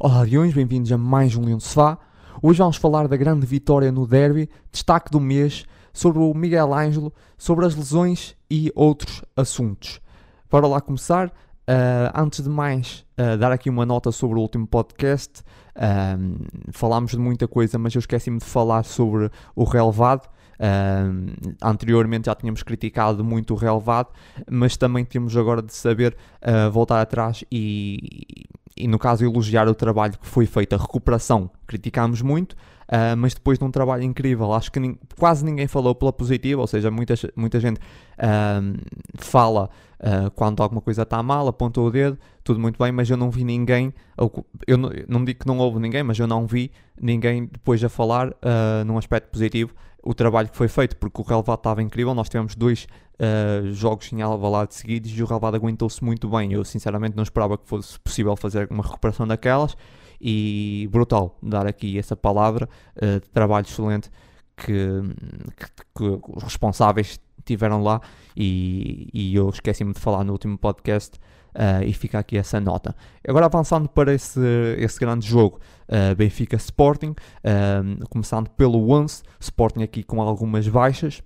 Olá, Leões, bem-vindos a mais um Leão Sofá. Hoje vamos falar da grande vitória no derby, destaque do mês, sobre o Miguel Ângelo, sobre as lesões e outros assuntos. Para lá começar, uh, antes de mais, uh, dar aqui uma nota sobre o último podcast. Uh, falámos de muita coisa, mas eu esqueci-me de falar sobre o relevado. Uh, anteriormente já tínhamos criticado muito o relevado, mas também temos agora de saber uh, voltar atrás e, e, no caso, elogiar o trabalho que foi feito, a recuperação. Criticámos muito, uh, mas depois de um trabalho incrível, acho que quase ninguém falou pela positiva, ou seja, muita, muita gente fala quando alguma coisa está mal, aponta o dedo, tudo muito bem, mas eu não vi ninguém, eu não, não digo que não houve ninguém, mas eu não vi ninguém depois a falar num aspecto positivo o trabalho que foi feito, porque o relevado estava incrível. Nós tivemos dois uh, jogos em Alvalade seguidos e o relevado aguentou-se muito bem. Eu sinceramente não esperava que fosse possível fazer uma recuperação daquelas e brutal dar aqui essa palavra uh, de trabalho excelente que, que, que, os responsáveis tiveram lá e, e eu esqueci-me de falar no último podcast uh, e fica aqui essa nota. Agora avançando para esse, esse grande jogo, uh, Benfica Sporting, começando pelo Once, Sporting aqui com algumas baixas,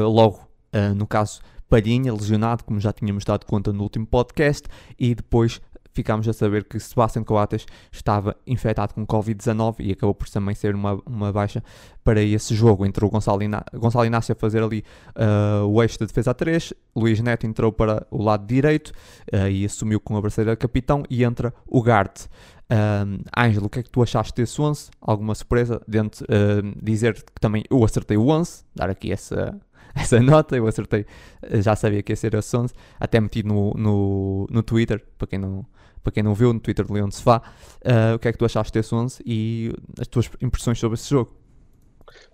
logo no caso Palhinha, lesionado, como já tínhamos dado conta no último podcast, e depois ficámos a saber que Sebastião Coates estava infectado com Covid-19 e acabou por também ser uma, uma baixa para esse jogo. Entrou Gonçalo, Gonçalo Inácio a fazer ali uh, o eixo de defesa a 3, Luís Neto entrou para o lado direito uh, e assumiu com a braceira capitão e entra o Garte. Um, Ângelo, o que é que tu achaste desse 11? Alguma surpresa? Uh, dizer que também eu acertei o 11, dar aqui essa, essa nota, eu acertei, já sabia que ia ser esse 11, até meti no, no, no Twitter, para quem não, para quem não viu, no Twitter de Leão de Sefá, uh, o que é que tu achaste desse 11 e as tuas impressões sobre esse jogo?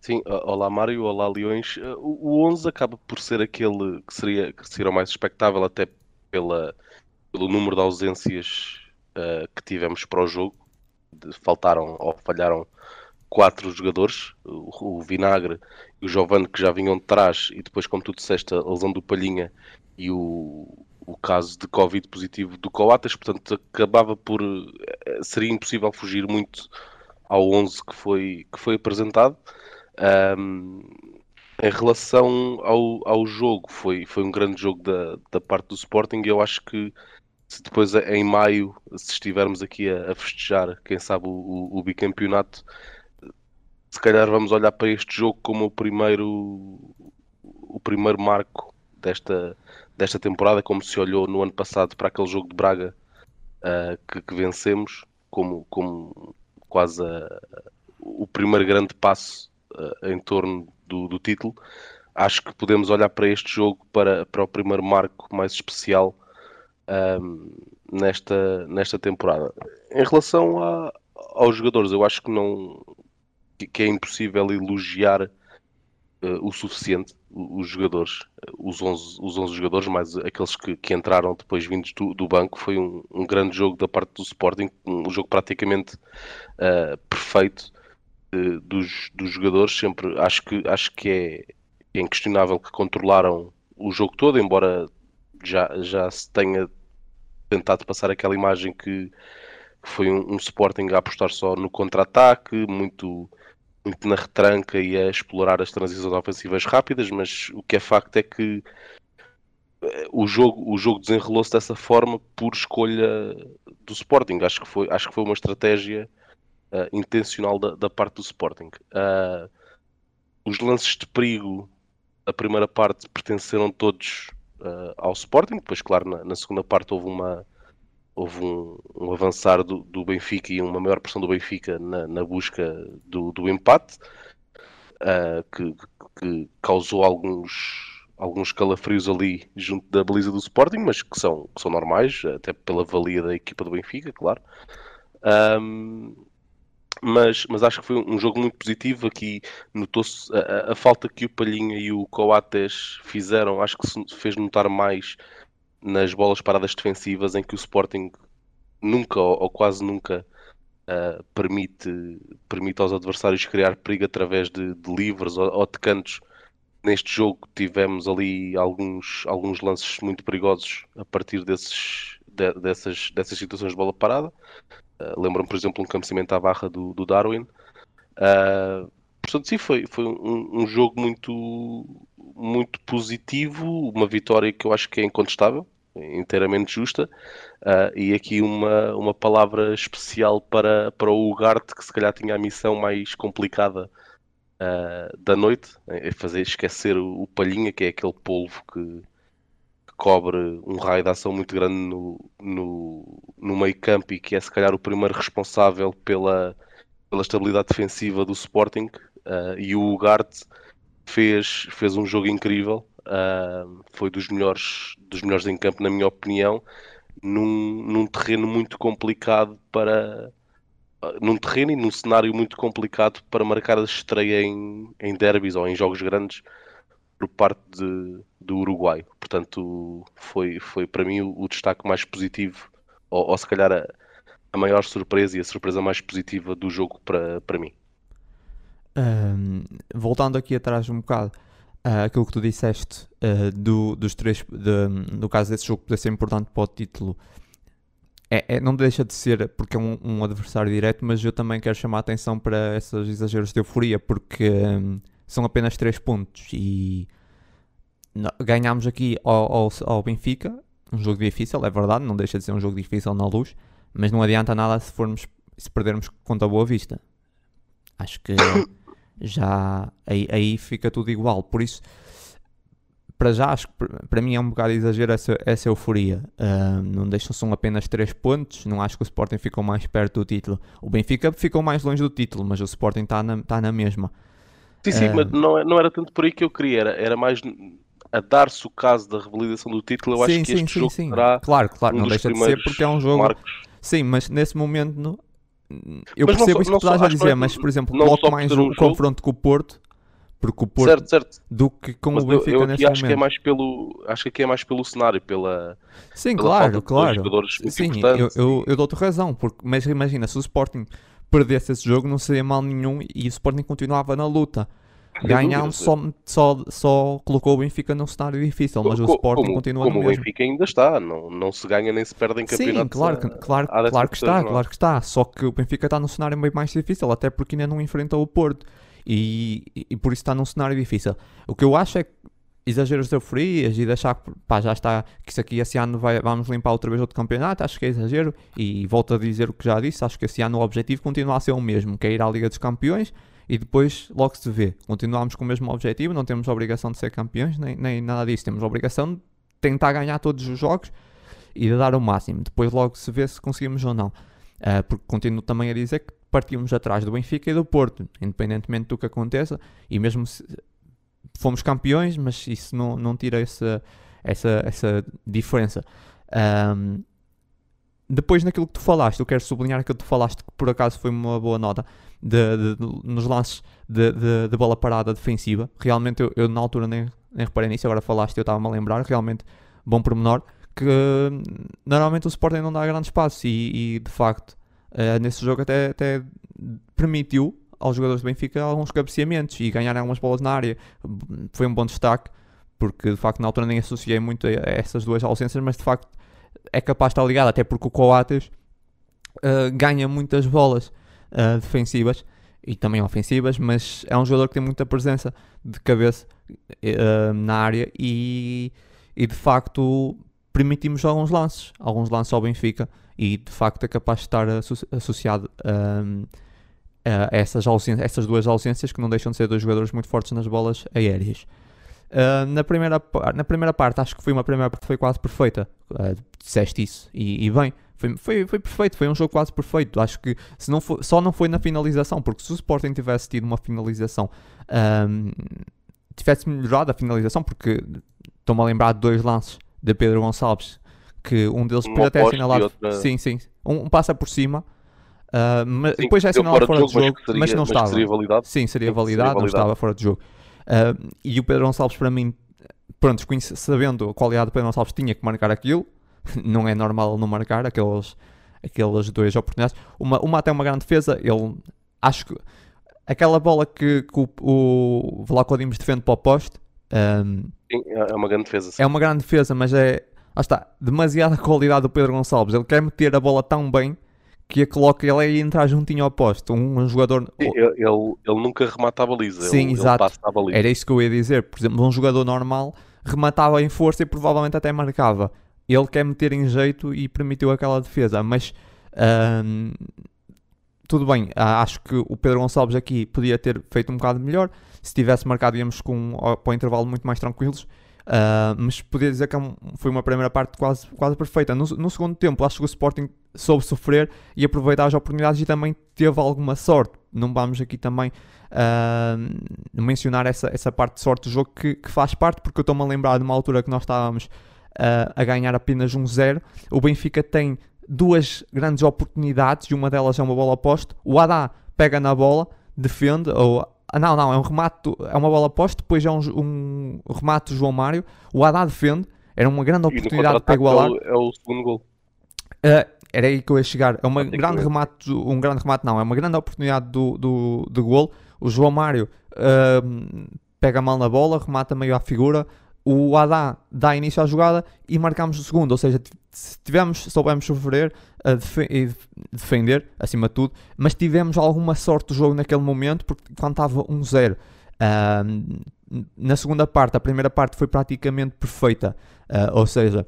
Sim, olá Mário, olá Leões. Ah, o 11 acaba por ser aquele que seria, que seria o mais expectável, até pela, pelo número de ausências uh, que tivemos para o jogo. Faltaram ou falharam quatro jogadores, o, o Vinagre e o Giovanni que já vinham de trás, e depois, como tu disseste, a lesão do Palhinha e o, o caso de Covid positivo do Coates, portanto acabava por eh, seria impossível fugir muito ao 11 que foi, que foi apresentado. Um, em relação ao, ao jogo, foi, foi um grande jogo da, da parte do Sporting e eu acho que se depois em maio, se estivermos aqui a, a festejar, quem sabe, o, o, o, bicampeonato, se calhar vamos olhar para este jogo como o primeiro, o primeiro marco desta, desta temporada, como se olhou no ano passado para aquele jogo de Braga uh, que, que, vencemos, como, como quase a, o primeiro grande passo uh, em torno do, do, título. Acho que podemos olhar para este jogo para, para o primeiro marco mais especial um, nesta, nesta temporada. Em relação a, aos jogadores, eu acho que não que é impossível elogiar uh, o suficiente os jogadores, eh, os 11, os 11 jogadores, mais aqueles que, que entraram depois vindos do, do banco, foi um, um, grande jogo da parte do Sporting, um jogo praticamente uh, perfeito uh, dos, dos jogadores. Sempre acho que, acho que é, é inquestionável que controlaram o jogo todo, embora já, já se tenha tentado passar aquela imagem que, que foi um, um Sporting a apostar só no contra-ataque, muito muito na retranca e a explorar as transições ofensivas rápidas, mas o que é facto é que eh, o jogo, o jogo desenrolou-se dessa forma por escolha do Sporting. Acho que foi, acho que foi uma estratégia uh, intencional da, da, parte do Sporting. Uh, os lances de perigo, a primeira parte, pertenceram todos uh, ao Sporting. Depois, claro, na, na, segunda parte houve uma, houve um, um avançar do, do, Benfica e uma maior pressão do Benfica na, na busca do, do empate, uh, que, que, causou alguns, alguns calafrios ali junto da baliza do Sporting, mas que são, que são normais, até pela valia da equipa do Benfica, claro. Um, mas, mas acho que foi um jogo muito positivo. Aqui notou-se a, a, falta que o Palhinha e o Coates fizeram, acho que se fez notar mais nas bolas paradas defensivas em que o Sporting nunca ou, ou quase nunca uh, permite, permite aos adversários criar perigo através de, de livres ou, ou, de cantos. Neste jogo tivemos ali alguns, alguns lances muito perigosos a partir desses, de, dessas, dessas situações de bola parada. Uh, Lembram, por exemplo, um cabeceamento à barra do, do Darwin. Uh, portanto, sim, foi, foi um, um, jogo muito, muito positivo, uma vitória que eu acho que é incontestável, inteiramente justa. Uh, e aqui uma, uma palavra especial para, para o Ugarte, que se calhar tinha a missão mais complicada uh, da noite, é fazer esquecer o, o, Palhinha, que é aquele polvo que, que, cobre um raio de ação muito grande no, no, no meio campo e que é se calhar o primeiro responsável pela, pela estabilidade defensiva do Sporting. Uh, e o Ugarte fez, fez um jogo incrível, foi dos melhores, dos melhores em campo, na minha opinião num, num terreno muito complicado para. num terreno e num cenário muito complicado para marcar a estreia em, em derbys ou em jogos grandes por parte de, do Uruguai. Portanto, foi, foi para mim o, o destaque mais positivo, ou, ou se calhar a, a, maior surpresa e a surpresa mais positiva do jogo para, para mim. Um, voltando aqui atrás um bocado, uh, aquilo que tu disseste uh, do, dos três, de, no caso desse jogo poder ser importante para o título, é, é, não deixa de ser porque é um, um, adversário direto, mas eu também quero chamar a atenção para esses exageros de euforia, porque um, são apenas 3 pontos e ganhámos aqui ao, ao, ao, Benfica, um jogo difícil, é verdade, não deixa de ser um jogo difícil na luz, mas não adianta nada se formos se perdermos contra a Boa Vista. Acho que já aí, aí fica tudo igual. Por isso, para já, acho que para mim é um bocado exagero essa, essa euforia. Uh, não deixam, são apenas 3 pontos. Não acho que o Sporting ficou mais perto do título. O Benfica ficou mais longe do título, mas o Sporting está na, tá na mesma. Sim, sim, uh, mas não, não era tanto por aí que eu queria, era, era mais a dar-se o caso da revalidação do título. Eu sim, acho que sim, este sim, jogo sim. será. Claro, claro, um não deixa de ser porque é um jogo. Marcos. Sim, mas nesse momento eu mas percebo isso que estás a dizer, mas por exemplo, coloco mais um, confronto com o Porto, porque o Porto certo, certo. do que com mas o Benfica eu, eu nesse acho momento. Que é mais pelo, acho que aqui é mais pelo cenário, pela. Sim, pela claro, claro. Sim, eu, eu, eu dou-te razão, porque, mas imagina, se o Sporting perdesse esse jogo, não seria mal nenhum e o Sporting continuava na luta. Ganhar só, só, só colocou o Benfica num cenário difícil, mas como, o Sporting como, continua como no mesmo. o Benfica ainda está, não, não se ganha nem se perde em campeonato. Sim, claro, a, claro, a claro que está, claro que está. Só que o Benfica está num cenário meio mais difícil, até porque ainda não enfrentou o Porto. E, e, e, por isso está num cenário difícil. O que eu acho é que exageros de euforias e deixar que pá, já está, que isso aqui esse ano vai, vamos limpar outra vez outro campeonato, acho que é exagero. E volto a dizer o que já disse, acho que esse ano o objetivo continua a ser o mesmo, que é ir à Liga dos Campeões e depois logo se vê. Continuamos com o mesmo objetivo, não temos obrigação de ser campeões, nem, nem nada disso. Temos obrigação de tentar ganhar todos os jogos e de dar o máximo. Depois logo se vê se conseguimos ou não. Uh, porque continuo também a dizer que partimos atrás do Benfica e do Porto, independentemente do que aconteça, e mesmo se fomos campeões, mas isso não, não tira essa, essa, essa diferença. Um, depois naquilo que tu falaste, eu quero sublinhar que tu falaste, que por acaso foi uma boa nota, de, de, nos lances de, bola parada defensiva. Realmente eu, eu na altura nem, nem reparei nisso, agora falaste eu estava-me a lembrar, realmente bom pormenor, que normalmente o Sporting não dá grande espaço e, e de facto uh, nesse jogo até, até permitiu aos jogadores do Benfica alguns cabeceamentos e ganhar algumas bolas na área. Foi um bom destaque, porque de facto na altura nem associei muito a essas duas ausências, mas de facto é capaz de estar ligado, até porque o Coates uh, ganha muitas bolas uh, defensivas e também ofensivas, mas é um jogador que tem muita presença de cabeça uh, na área e, e de facto permitimos alguns lances, alguns lances ao Benfica e de facto é capaz de estar associado um, a essas, ausências, essas duas ausências que não deixam de ser dois jogadores muito fortes nas bolas aéreas. Uh, na, primeira, na primeira parte, acho que foi uma primeira parte foi quase perfeita. Uh, disseste isso e, e, bem, foi, foi, foi perfeito, foi um jogo quase perfeito. Acho que se não foi, só não foi na finalização, porque se o Sporting tivesse tido uma finalização, um, tivesse melhorado a finalização, porque estou-me a lembrar de dois lances de Pedro Gonçalves, que um deles depois até assinalado. Outra... Sim, sim. Um, um, passa por cima. Uh, mas sim, depois é assinalado fora de jogo, jogo mas, seria, mas, não mas estava. Seria validado? Sim, seria validado, seria validado, não estava fora de jogo. Uh, e o Pedro Gonçalves, para mim, pronto, sabendo a qualidade do Pedro Gonçalves, tinha que marcar aquilo. não é normal não marcar aqueles, aquelas duas oportunidades. Uma, uma até uma grande defesa, ele acho que aquela bola que, que o, o Vlaco Dimos defende para o poste. Um, sim, é uma grande defesa. Sim. É uma grande defesa, mas é. Ah está, demasiada qualidade do Pedro Gonçalves. Ele quer meter a bola tão bem que a coloca, ele ia entrar juntinho ao posto. Um, um jogador. Ele, ele, ele, nunca remata a baliza. Sim, ele, exato. Ele baliza. Era isso que eu ia dizer. Por exemplo, um jogador normal rematava em força e provavelmente até marcava. Ele quer meter em jeito e permitiu aquela defesa, mas hum, tudo bem. Acho que o Pedro Gonçalves aqui podia ter feito um bocado melhor. Se tivesse marcado, íamos com, para o intervalo muito mais tranquilos. Uh, mas podia dizer que é foi uma primeira parte quase, quase perfeita. No, no, segundo tempo, acho que o Sporting soube sofrer e aproveitar as oportunidades e também teve alguma sorte. Não vamos aqui também uh, mencionar essa, essa parte de sorte do jogo que, que faz parte, porque eu estou-me a lembrar de uma altura que nós estávamos uh, a ganhar apenas 1-0. O Benfica tem duas grandes oportunidades e uma delas é uma bola poste. O Adá pega na bola, defende, ou não, não, é um remate, é uma bola posta, depois é um, um remate do João Mário, o Haddad defende, era uma grande oportunidade para igualar. É o, segundo gol. Uh, era aí que eu ia chegar. É uma grande remate, um grande remate, não, é uma grande oportunidade do, do, do gol. O João Mário uh, pega mal na bola, remata meio à figura. O Haddad dá início à jogada e marcamos o segundo. Ou seja, se tivemos, soubemos sofrer e defender, acima de tudo, mas tivemos alguma sorte do jogo naquele momento, porque quando estava 1-0. Uh, na segunda parte, a primeira parte foi praticamente perfeita, uh, ou seja,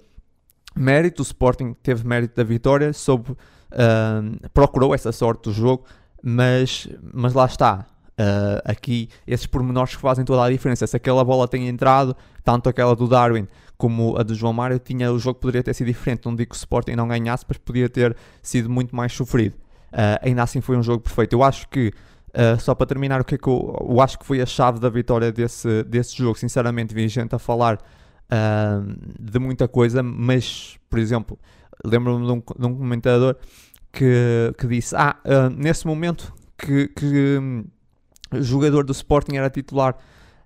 mérito, o Sporting teve mérito da vitória, soube, procurou essa sorte do jogo, mas, mas lá está. Uh, aqui, esses pormenores que fazem toda a diferença. Se aquela bola tem entrado, tanto aquela do Darwin como a do João Mário, tinha, o jogo poderia ter sido diferente. Não digo que o Sporting não ganhasse, mas podia ter sido muito mais sofrido. Uh, ainda assim, foi um jogo perfeito. Eu acho que, uh, só para terminar, o que é que eu, eu, acho que foi a chave da vitória desse, desse jogo. Sinceramente, vi gente a falar de muita coisa, mas, por exemplo, lembro-me de, um, de um, comentador que, que disse: Ah, nesse momento que, que jogador do Sporting era titular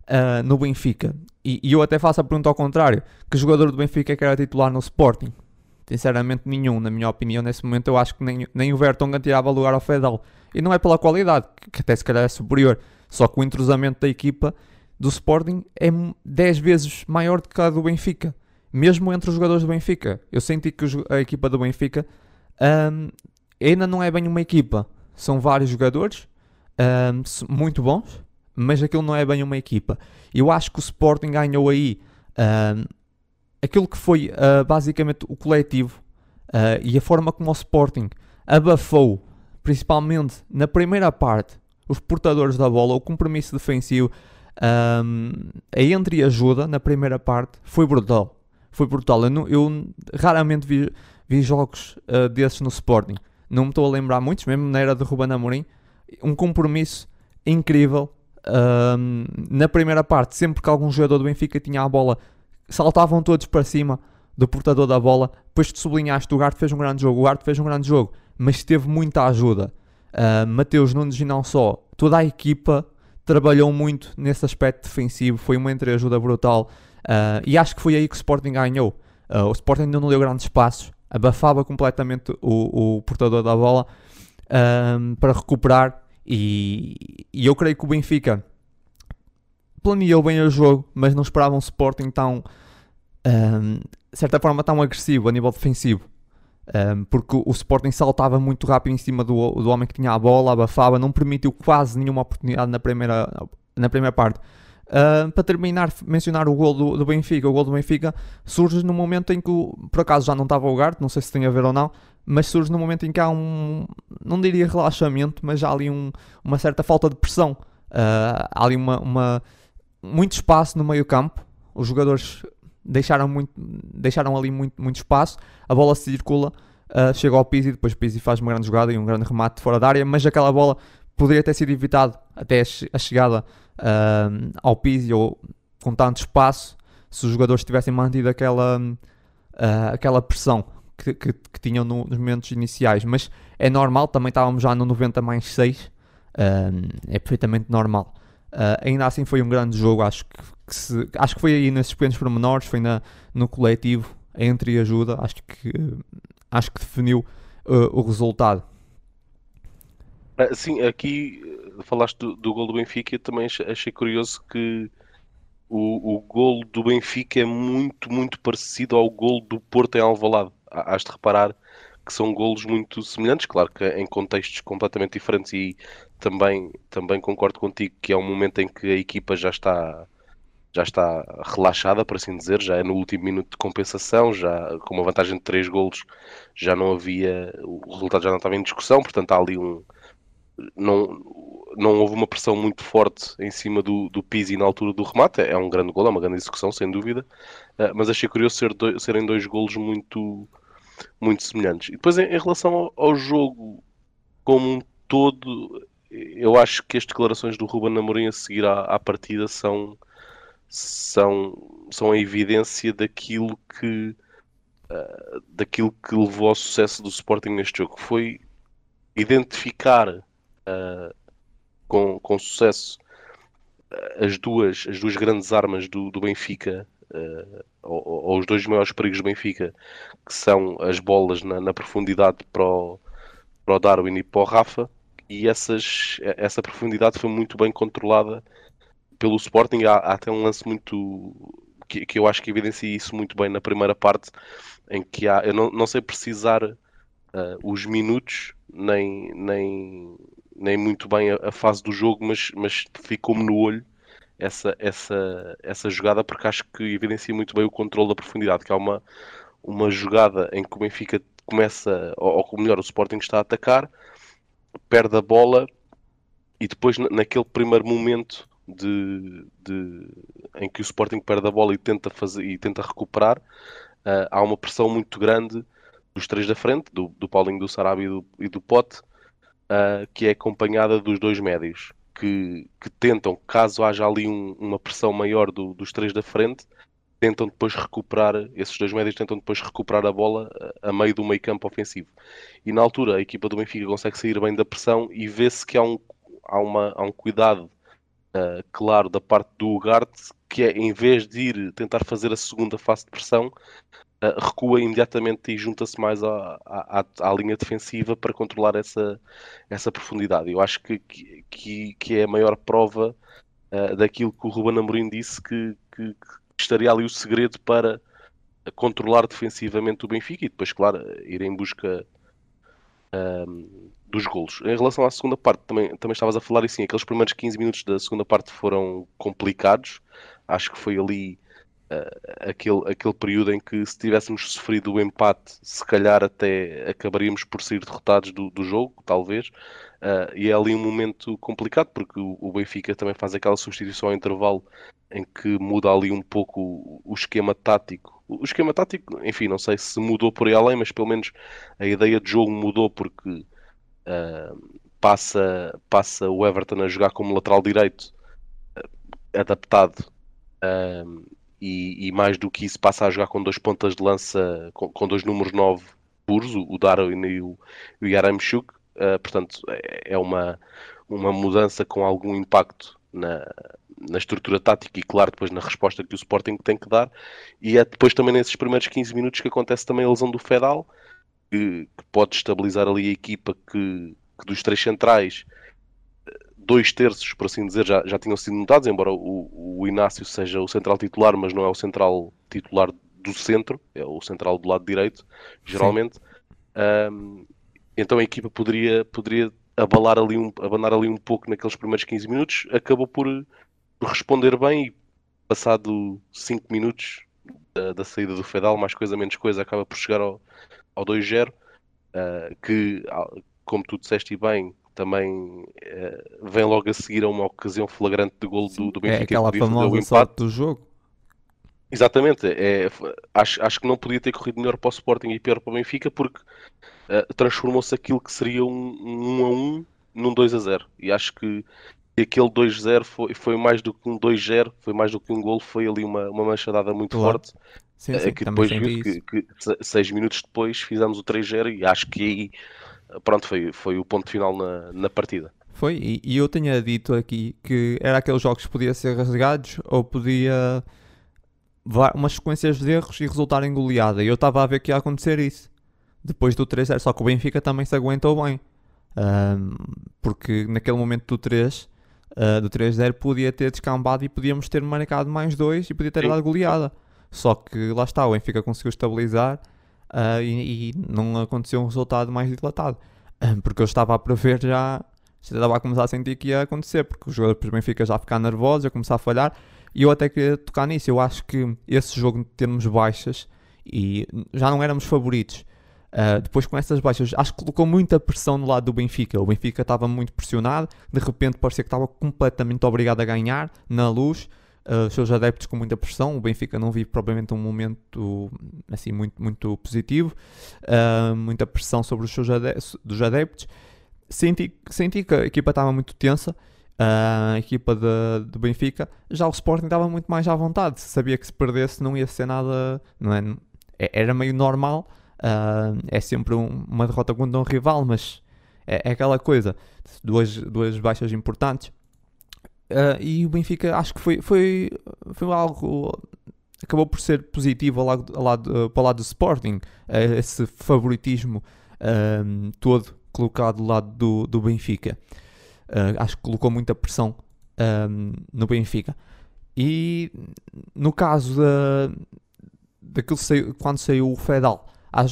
uh, no Benfica. E, e, eu até faço a pergunta ao contrário: que jogador do Benfica é que era titular no Sporting? Sinceramente, nenhum, na minha opinião. Nesse momento, eu acho que nem, nem o Vertonghen tirava lugar ao Fedal. E não é pela qualidade, que até se calhar é superior. Só que o entrosamento da equipa do Sporting é 10 vezes maior do que a do Benfica. Mesmo entre os jogadores do Benfica. Eu senti que a equipa do Benfica um, ainda não é bem uma equipa. São vários jogadores um, muito bons, mas aquilo não é bem uma equipa. Eu acho que o Sporting ganhou aí um, aquilo que foi uh, basicamente o coletivo uh, e a forma como o Sporting abafou, principalmente na primeira parte, os portadores da bola, o compromisso defensivo, um, a entre ajuda na primeira parte foi brutal. Foi brutal. Eu, eu raramente vi, vi jogos uh, desses no Sporting. Não me estou a lembrar muitos, mesmo na era de Ruben Amorim um compromisso incrível. Um, na primeira parte, sempre que algum jogador do Benfica tinha a bola, saltavam todos para cima do portador da bola. Depois de sublinhaste, o Garte fez um grande jogo. O Garte fez um grande jogo, mas teve muita ajuda. Uh, Mateus Nunes e não só, toda a equipa trabalhou muito nesse aspecto defensivo. Foi uma entreajuda brutal. Uh, e acho que foi aí que o Sporting ganhou. Uh, o Sporting ainda não deu grandes espaços, abafava completamente o, o portador da bola um, para recuperar. E, e, eu creio que o Benfica planeou bem o jogo, mas não esperava um Sporting tão, um, de certa forma, tão agressivo a nível defensivo. Um, porque o Sporting saltava muito rápido em cima do, do homem que tinha a bola, abafava, não permitiu quase nenhuma oportunidade na primeira, na primeira parte. Uh, para terminar, mencionar o gol do, do, Benfica. O gol do Benfica surge no momento em que, por acaso, já não estava o Garte, não sei se tem a ver ou não, mas surge no momento em que há um, não diria relaxamento, mas há ali um, uma certa falta de pressão. Uh, há ali uma, uma, muito espaço no meio campo, os jogadores deixaram, muito, deixaram ali muito, muito espaço, a bola circula, uh, chega ao Pizzi, depois Pizzi faz uma grande jogada e um grande remate fora da área, mas aquela bola poderia ter sido evitado até a chegada uh, ao Pizzi ou com tanto espaço se os jogadores tivessem mantido aquela, aquela pressão que, que, que tinham no, nos momentos iniciais. Mas é normal, também estávamos já no 90 mais 6, uh, é perfeitamente normal. Uh, ainda assim foi um grande jogo, acho que, que se, acho que foi aí nesses pequenos pormenores, foi na, no coletivo, entre ajuda, acho que, acho que definiu uh, o resultado. Sim, aqui falaste do, do gol do Benfica, eu também achei curioso que o, o gol do Benfica é muito, muito parecido ao gol do Porto em Alvalade. Hás de reparar que são golos muito semelhantes, claro que em contextos completamente diferentes e também, também concordo contigo que é um momento em que a equipa já está já está relaxada, por assim dizer, já é no último minuto de compensação, já com uma vantagem de 3 golos já não havia, o resultado já não estava em discussão, portanto há ali um não, não houve uma pressão muito forte em cima do, do Pizzi na altura do remate, é um grande gol, é uma grande execução, sem dúvida, uh, mas achei curioso ser serem dois golos muito, muito semelhantes. E depois em, em relação ao, ao, jogo como um todo, eu acho que as declarações do Ruben Amorim a seguir à, à partida são são, são a evidência daquilo que uh, daquilo que levou ao sucesso do Sporting neste jogo. Foi identificar uh, com, com sucesso uh, as duas, as duas grandes armas do, do Benfica, ou, ou, os dois maiores perigos do Benfica, que são as bolas na, na profundidade para o, para o Darwin e para o Rafa, e essas, essa profundidade foi muito bem controlada pelo Sporting. Há, há, até um lance muito que, que, eu acho que evidencia isso muito bem na primeira parte em que há, eu não, não sei precisar uh, os minutos nem, nem, nem muito bem a, a fase do jogo, mas, mas ficou-me no olho essa, essa, essa jogada porque acho que evidencia muito bem o controle da profundidade, que há uma, uma jogada em que o Benfica começa, ou, ou melhor, o Sporting está a atacar, perde a bola e depois naquele primeiro momento de, de, em que o Sporting perde a bola e tenta, fazer, e tenta recuperar, uh, há uma pressão muito grande dos três da frente, do, do Paulinho, do Sarabia e do, e do Pote, uh, que é acompanhada dos dois médios, que, que tentam, caso haja ali um, uma pressão maior do, dos três da frente, tentam depois recuperar, esses dois médios tentam depois recuperar a bola a meio do meio campo ofensivo. E na altura a equipa do Benfica consegue sair bem da pressão e vê-se que há um, há, uma, há um cuidado uh, claro da parte do Ugarte, que é em vez de ir tentar fazer a segunda fase de pressão, uh, recua imediatamente e junta-se mais à, à, à, linha defensiva para controlar essa, essa profundidade. Eu acho que, que, que é a maior prova uh, daquilo que o Ruben Amorim disse que, que, que estaria ali o segredo para controlar defensivamente o Benfica e depois, claro, ir em busca um, dos golos. Em relação à segunda parte, também, também estavas a falar e sim, aqueles primeiros 15 minutos da segunda parte foram complicados. Acho que foi ali uh, aquele, aquele período em que se tivéssemos sofrido o empate, se calhar até acabaríamos por sair derrotados do, do jogo, talvez. Uh, e é ali um momento complicado porque o, o, Benfica também faz aquela substituição ao intervalo em que muda ali um pouco o, o esquema tático. O, o esquema tático, enfim, não sei se mudou por aí além, mas pelo menos a ideia de jogo mudou porque Uh, passa, passa o Everton a jogar como lateral direito adaptado e, e, mais do que isso passa a jogar com dois pontas de lança com, com dois números 9 puros, o Darwin e o, o Yaramchuk portanto é, é uma, uma mudança com algum impacto na, na estrutura tática e claro depois na resposta que o Sporting tem que dar. E é depois também nesses primeiros 15 minutos que acontece também a lesão do Fedal que, que pode estabilizar ali a equipa que, que, dos três centrais dois terços, por assim dizer, já, já tinham sido notados, embora o, o Inácio seja o central titular, mas não é o central titular do centro, é o central do lado direito, geralmente. Um, então a equipa poderia, poderia abalar ali um, abanar ali um pouco naqueles primeiros 15 minutos, acabou por, por responder bem e passado 5 minutos da, da, saída do Fedal, mais coisa menos coisa, acaba por chegar ao, ao 2-0, uh, eh, que, como tu disseste bem, também uh, vem logo a seguir a uma ocasião flagrante de golo do, do Benfica. É aquela famosa sorte do jogo. Exatamente, é, acho, acho que não podia ter corrido melhor para o Sporting e pior para o Benfica porque uh, transformou-se aquilo que seria um, um 1 a 1 num 2 a 0 e acho que aquele 2-0 foi, foi mais do que um 2-0, foi mais do que um gol, foi ali uma, uma manchadada muito claro. forte Sim, é sim, que depois viu que, que, seis minutos depois fizemos o 3-0 e acho que aí pronto, foi, foi o ponto final na, na partida. Foi, e, e, eu tinha dito aqui que era aqueles jogos que podia ser rasgados ou podia umas sequências de erros e resultar em goleada. E eu estava a ver que ia acontecer isso. Depois do 3-0, só que o Benfica também se aguentou bem. Um, porque naquele momento do 3 uh, ah, do 3-0 podia ter descambado e podíamos ter marcado mais dois e podia ter Sim. dado goleada. Só que lá está, o Benfica conseguiu estabilizar. Uh, e, e, não aconteceu um resultado mais dilatado. Porque eu estava a prever já, já estava a começar a sentir que ia acontecer, porque os jogadores do Benfica já a ficar nervosos, a começar a falhar, e eu até queria tocar nisso. Eu acho que esse jogo, termos baixas, e já não éramos favoritos. Uh, depois com essas baixas, acho que colocou muita pressão no lado do Benfica. O Benfica estava muito pressionado, de repente parecia que estava completamente obrigado a ganhar na luz. Uh, os seus adeptos com muita pressão. O Benfica não vive propriamente um momento assim muito, muito positivo, uh, muita pressão sobre os seus adeptos, dos adeptos. Senti, senti que a equipa estava muito tensa. Uh, a equipa do Benfica, já o Sporting estava muito mais à vontade, sabia que se perdesse não ia ser nada, não é? é era meio normal, Uh, é sempre um, uma derrota contra um rival, mas é, é, aquela coisa, duas, duas baixas importantes. Uh, e o Benfica acho que foi, foi, foi algo. acabou por ser positivo ao lado, ao lado, para o lado do Sporting, uh, esse favoritismo todo colocado do lado do, do Benfica. acho que colocou muita pressão no Benfica. E no caso da, daquilo saiu, quando saiu o Fedal,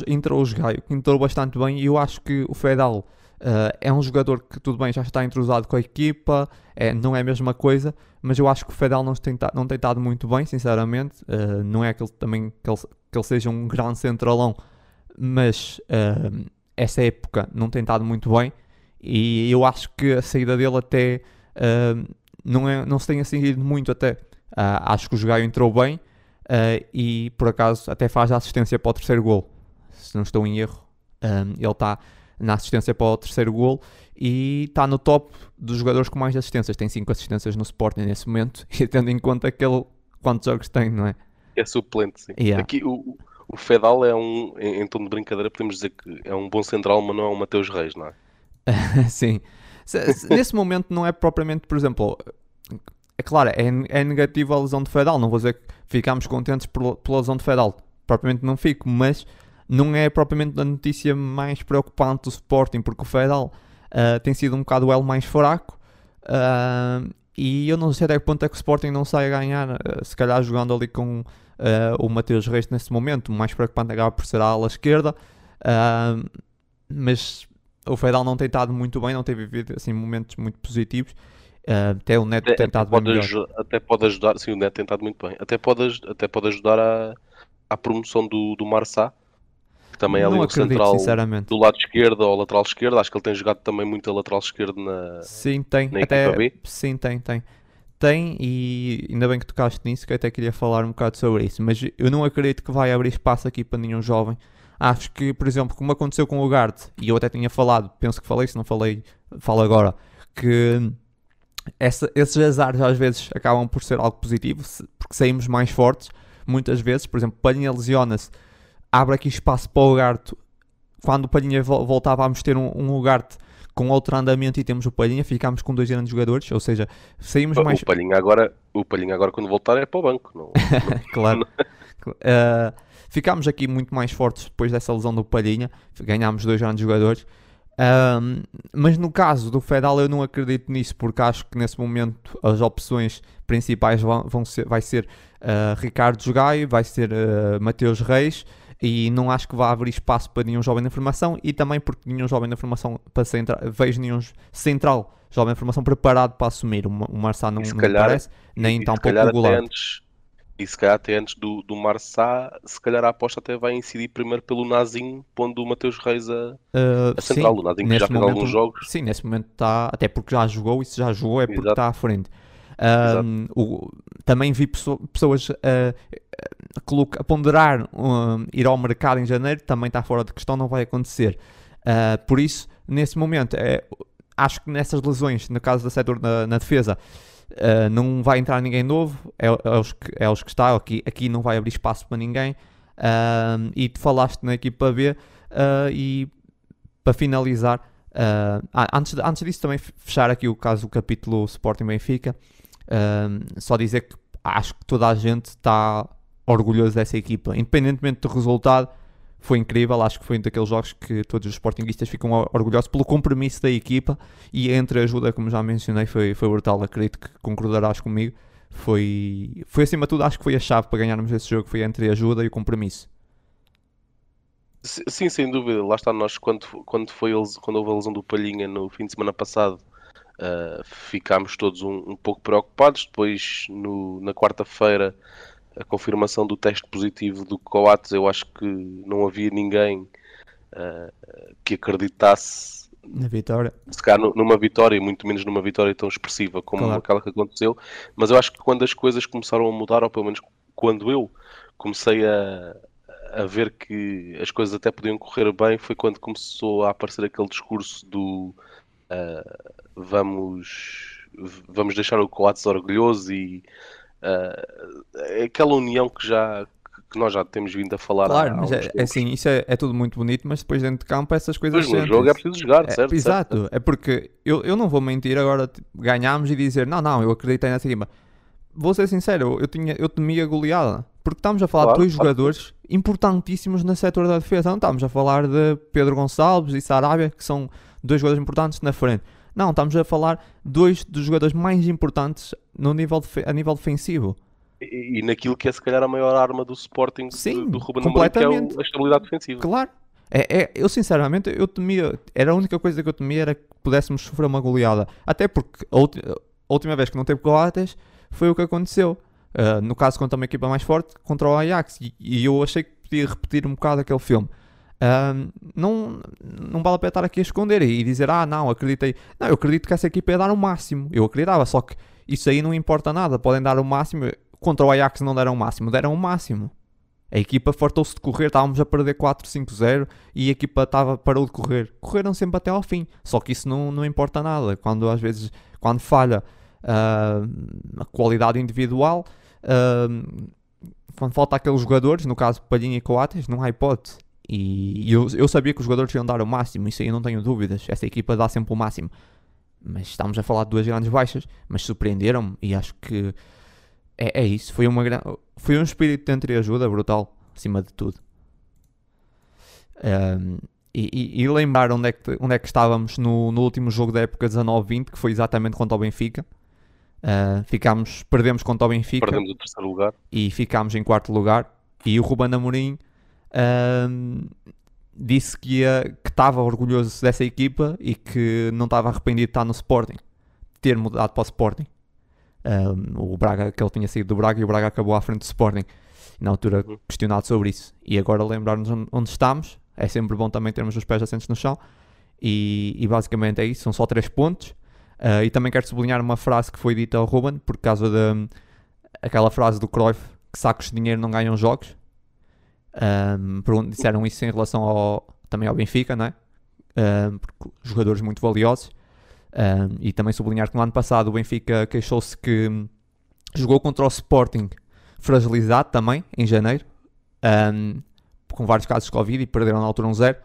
entrou o Gaio, que entrou bastante bem, e eu acho que o Fedal uh, é um jogador que, tudo bem, já está entrosado com a equipa, é, não é a mesma coisa, mas eu acho que o Fedal não tem, não tem estado muito bem, sinceramente. Uh, não é que ele, também que ele, que ele seja um grande centralão, mas uh, essa época não tem estado muito bem, e eu acho que a saída dele até não, é, não se tenha sentido muito até. acho que o Gaio entrou bem. E por acaso até faz a assistência para o terceiro gol se não estou em erro. Ele está na assistência para o terceiro gol e está no top dos jogadores com mais assistências. Tem 5 assistências no Sporting nesse momento e tendo em conta aquele quantos jogos tem, não é? É suplente, sim. Yeah. Aqui o, o Fedal é um, em, em tom de brincadeira, podemos dizer que é um bom central, mas não é um Mateus Reis, não é? sim. Se, se, nesse momento não é propriamente, por exemplo, é claro, é, é negativa a lesão de Fedal. Não vou dizer que ficámos contentes pela, pela lesão de Fedal. Propriamente não fico, mas não é propriamente a notícia mais preocupante do Sporting, porque o Fedal uh, tem sido um bocado o elo mais fraco. Uh, e eu não sei até que ponto é que o Sporting não sai a ganhar, uh, se calhar jogando ali com o Mateus Reis nesse momento. O mais preocupante acaba por ser a ala esquerda, mas o Fedal não tem estado muito bem, não tem vivido assim, momentos muito positivos. até o Neto tem estado bem Até pode ajudar, sim, o Neto tem estado muito bem. Até pode, até pode ajudar a, à promoção do, do Marçá que também é ali o central do lado esquerdo ou lateral esquerdo. Acho que ele tem jogado também muito a lateral esquerdo na, sim, tem. na até. Sim, tem, tem. Tem, e ainda bem que tocaste nisso, que eu até queria falar um bocado sobre isso. Mas eu não acredito que vai abrir espaço aqui para nenhum jovem. Acho que, por exemplo, como aconteceu com o Garte, e eu até tinha falado, penso que falei, se não falei, falo agora, que essa, esses azares às vezes acabam por ser algo positivo, porque saímos mais fortes, muitas vezes. Por exemplo, Palhinha lesiona-se abre aqui espaço para o Garto. Quando o Palhinha voltava, vamos ter um, um Ugarte com outro andamento e temos o Palhinha, ficámos com dois grandes jogadores, ou seja, saímos o, mais... O Palhinha agora, o Palhinha agora quando voltar é para o banco. Não, claro. uh, ficámos aqui muito mais fortes depois dessa lesão do Palhinha, ganhámos dois grandes jogadores. Um, mas no caso do Fedal eu não acredito nisso porque acho que nesse momento as opções principais vão, vão ser, vai ser uh, Ricardo Jogaio, vai ser uh, Mateus Reis e não acho que vá abrir espaço para nenhum jovem da formação e também porque nenhum jovem da formação para central, vejo nenhum central jovem da formação preparado para assumir. O, Marçá não, não calhar, parece, nem tão pouco o Goulart. E se calhar até antes do, do Marçá, se calhar a aposta até vai incidir primeiro pelo Nazinho, pondo o Mateus Reis a, uh, a central. Sim, o Nazinho já fez alguns jogos. Sim, nesse momento está, até porque já jogou, e se já jogou é porque Exato. está à frente. Um, o, também vi pessoas a, a ponderar um, ir ao mercado em janeiro, também está fora de questão, não vai acontecer. Uh, por isso, nesse momento, é, acho que nessas lesões, no caso da setor na, na defesa, uh, não vai entrar ninguém novo, é, é, os, que, é os que está, aqui, aqui não vai abrir espaço para ninguém. Uh, e tu falaste na equipa B, e para finalizar, antes, antes disso, também fechar aqui o caso do capítulo Sporting Benfica. Um, só dizer que acho que toda a gente está orgulhoso dessa equipa, independentemente do resultado. Foi incrível, acho que foi um daqueles jogos que todos os sportinguistas ficam orgulhosos pelo compromisso da equipa e entre ajuda, como já mencionei, foi, foi brutal. Acredito que concordarás comigo. Foi, foi acima de tudo, acho que foi a chave para ganharmos esse jogo. Foi entre a ajuda e o compromisso. Sim, sem dúvida. Lá está nós quando, quando, foi, quando houve a lesão do Palhinha no fim de semana passado, uh, ficámos todos um, um, pouco preocupados. Depois, no, na quarta-feira, a confirmação do teste positivo do Coates, eu acho que não havia ninguém uh, que acreditasse na vitória. Se calhar numa vitória, muito menos numa vitória tão expressiva como claro. aquela que aconteceu, mas eu acho que quando as coisas começaram a mudar, ou pelo menos quando eu comecei a, a ver que as coisas até podiam correr bem foi quando começou a aparecer aquele discurso do uh, vamos, vamos deixar o Coates orgulhoso e uh, aquela união que já que nós já temos vindo a falar Claro, mas é, é, assim, isso é, é, tudo muito bonito, mas depois dentro de campo essas coisas. Mas no jogo é preciso jogar, certo? É, exato, certo. é porque eu, eu não vou mentir agora, tipo, ganhámos e dizer não, não, eu acreditei nessa equipa. Vou ser sincero, eu, tinha, eu temia goleada. Porque estamos a falar claro, de dois claro. jogadores importantíssimos no setor da defesa. Não estamos a falar de Pedro Gonçalves e Sarabia, que são dois jogadores importantes na frente. Não, estamos a falar de dois dos jogadores mais importantes no nível a nível defensivo. E, e, naquilo que é se calhar a maior arma do Sporting Sim, do Ruben. Amorim, que é a estabilidade defensiva. Claro. É, é, eu sinceramente eu temia, era a única coisa que eu temia era que pudéssemos sofrer uma goleada. Até porque a, a última vez que não teve goleadas foi o que aconteceu. Uh, no caso, contra uma equipa mais forte, contra o Ajax. E, e eu achei que podia repetir um bocado aquele filme. Não, não vale a pena estar aqui a esconder e dizer, ah, não, acreditei. Não, eu acredito que essa equipa ia dar o máximo. Eu acreditava, só que isso aí não importa nada. Podem dar o máximo. Contra o Ajax não deram o máximo, deram o máximo. A equipa fartou-se de correr, estávamos a perder 4-5-0 e a equipa estava, parou de correr. Correram sempre até ao fim. Só que isso não, não importa nada. Quando às vezes, quando falha uh, a qualidade individual, uh, quando falta aqueles jogadores, no caso Palhinha e Coates, não há hipótese. E eu, eu sabia que os jogadores iam dar o máximo, isso aí eu não tenho dúvidas. Essa equipa dá sempre o máximo. Mas estamos a falar de duas grandes baixas, mas surpreenderam-me e acho que é, é isso. Foi, uma, foi um espírito de entreajuda brutal, acima de tudo. Um, e, e, e, lembrar onde é que, onde é que estávamos no, no último jogo da época 19-20, que foi exatamente contra o Benfica. Uh, ficámos, perdemos contra o Benfica. Perdemos o terceiro lugar. E ficámos em quarto lugar. E o Ruben Amorim uh, disse que, ia, que estava orgulhoso dessa equipa e que não estava arrependido de estar no Sporting. De ter mudado para o Sporting. Uh, o Braga, que ele tinha saído do Braga e o Braga acabou à frente do Sporting. Na altura uhum. questionado sobre isso. E agora lembrar-nos onde, estamos. É sempre bom também termos os pés assentos no chão. E, e basicamente é isso. São só 3 pontos. Uh, e também quero sublinhar uma frase que foi dita ao Ruben, por causa da aquela frase do Cruyff que sacos de dinheiro não ganham jogos. Um, disseram isso em relação ao, também ao Benfica, não é? Um, jogadores muito valiosos. Um, e também sublinhar que no ano passado o Benfica queixou-se que jogou contra o Sporting fragilizado também, em janeiro, com vários casos de Covid e perderam na altura um zero.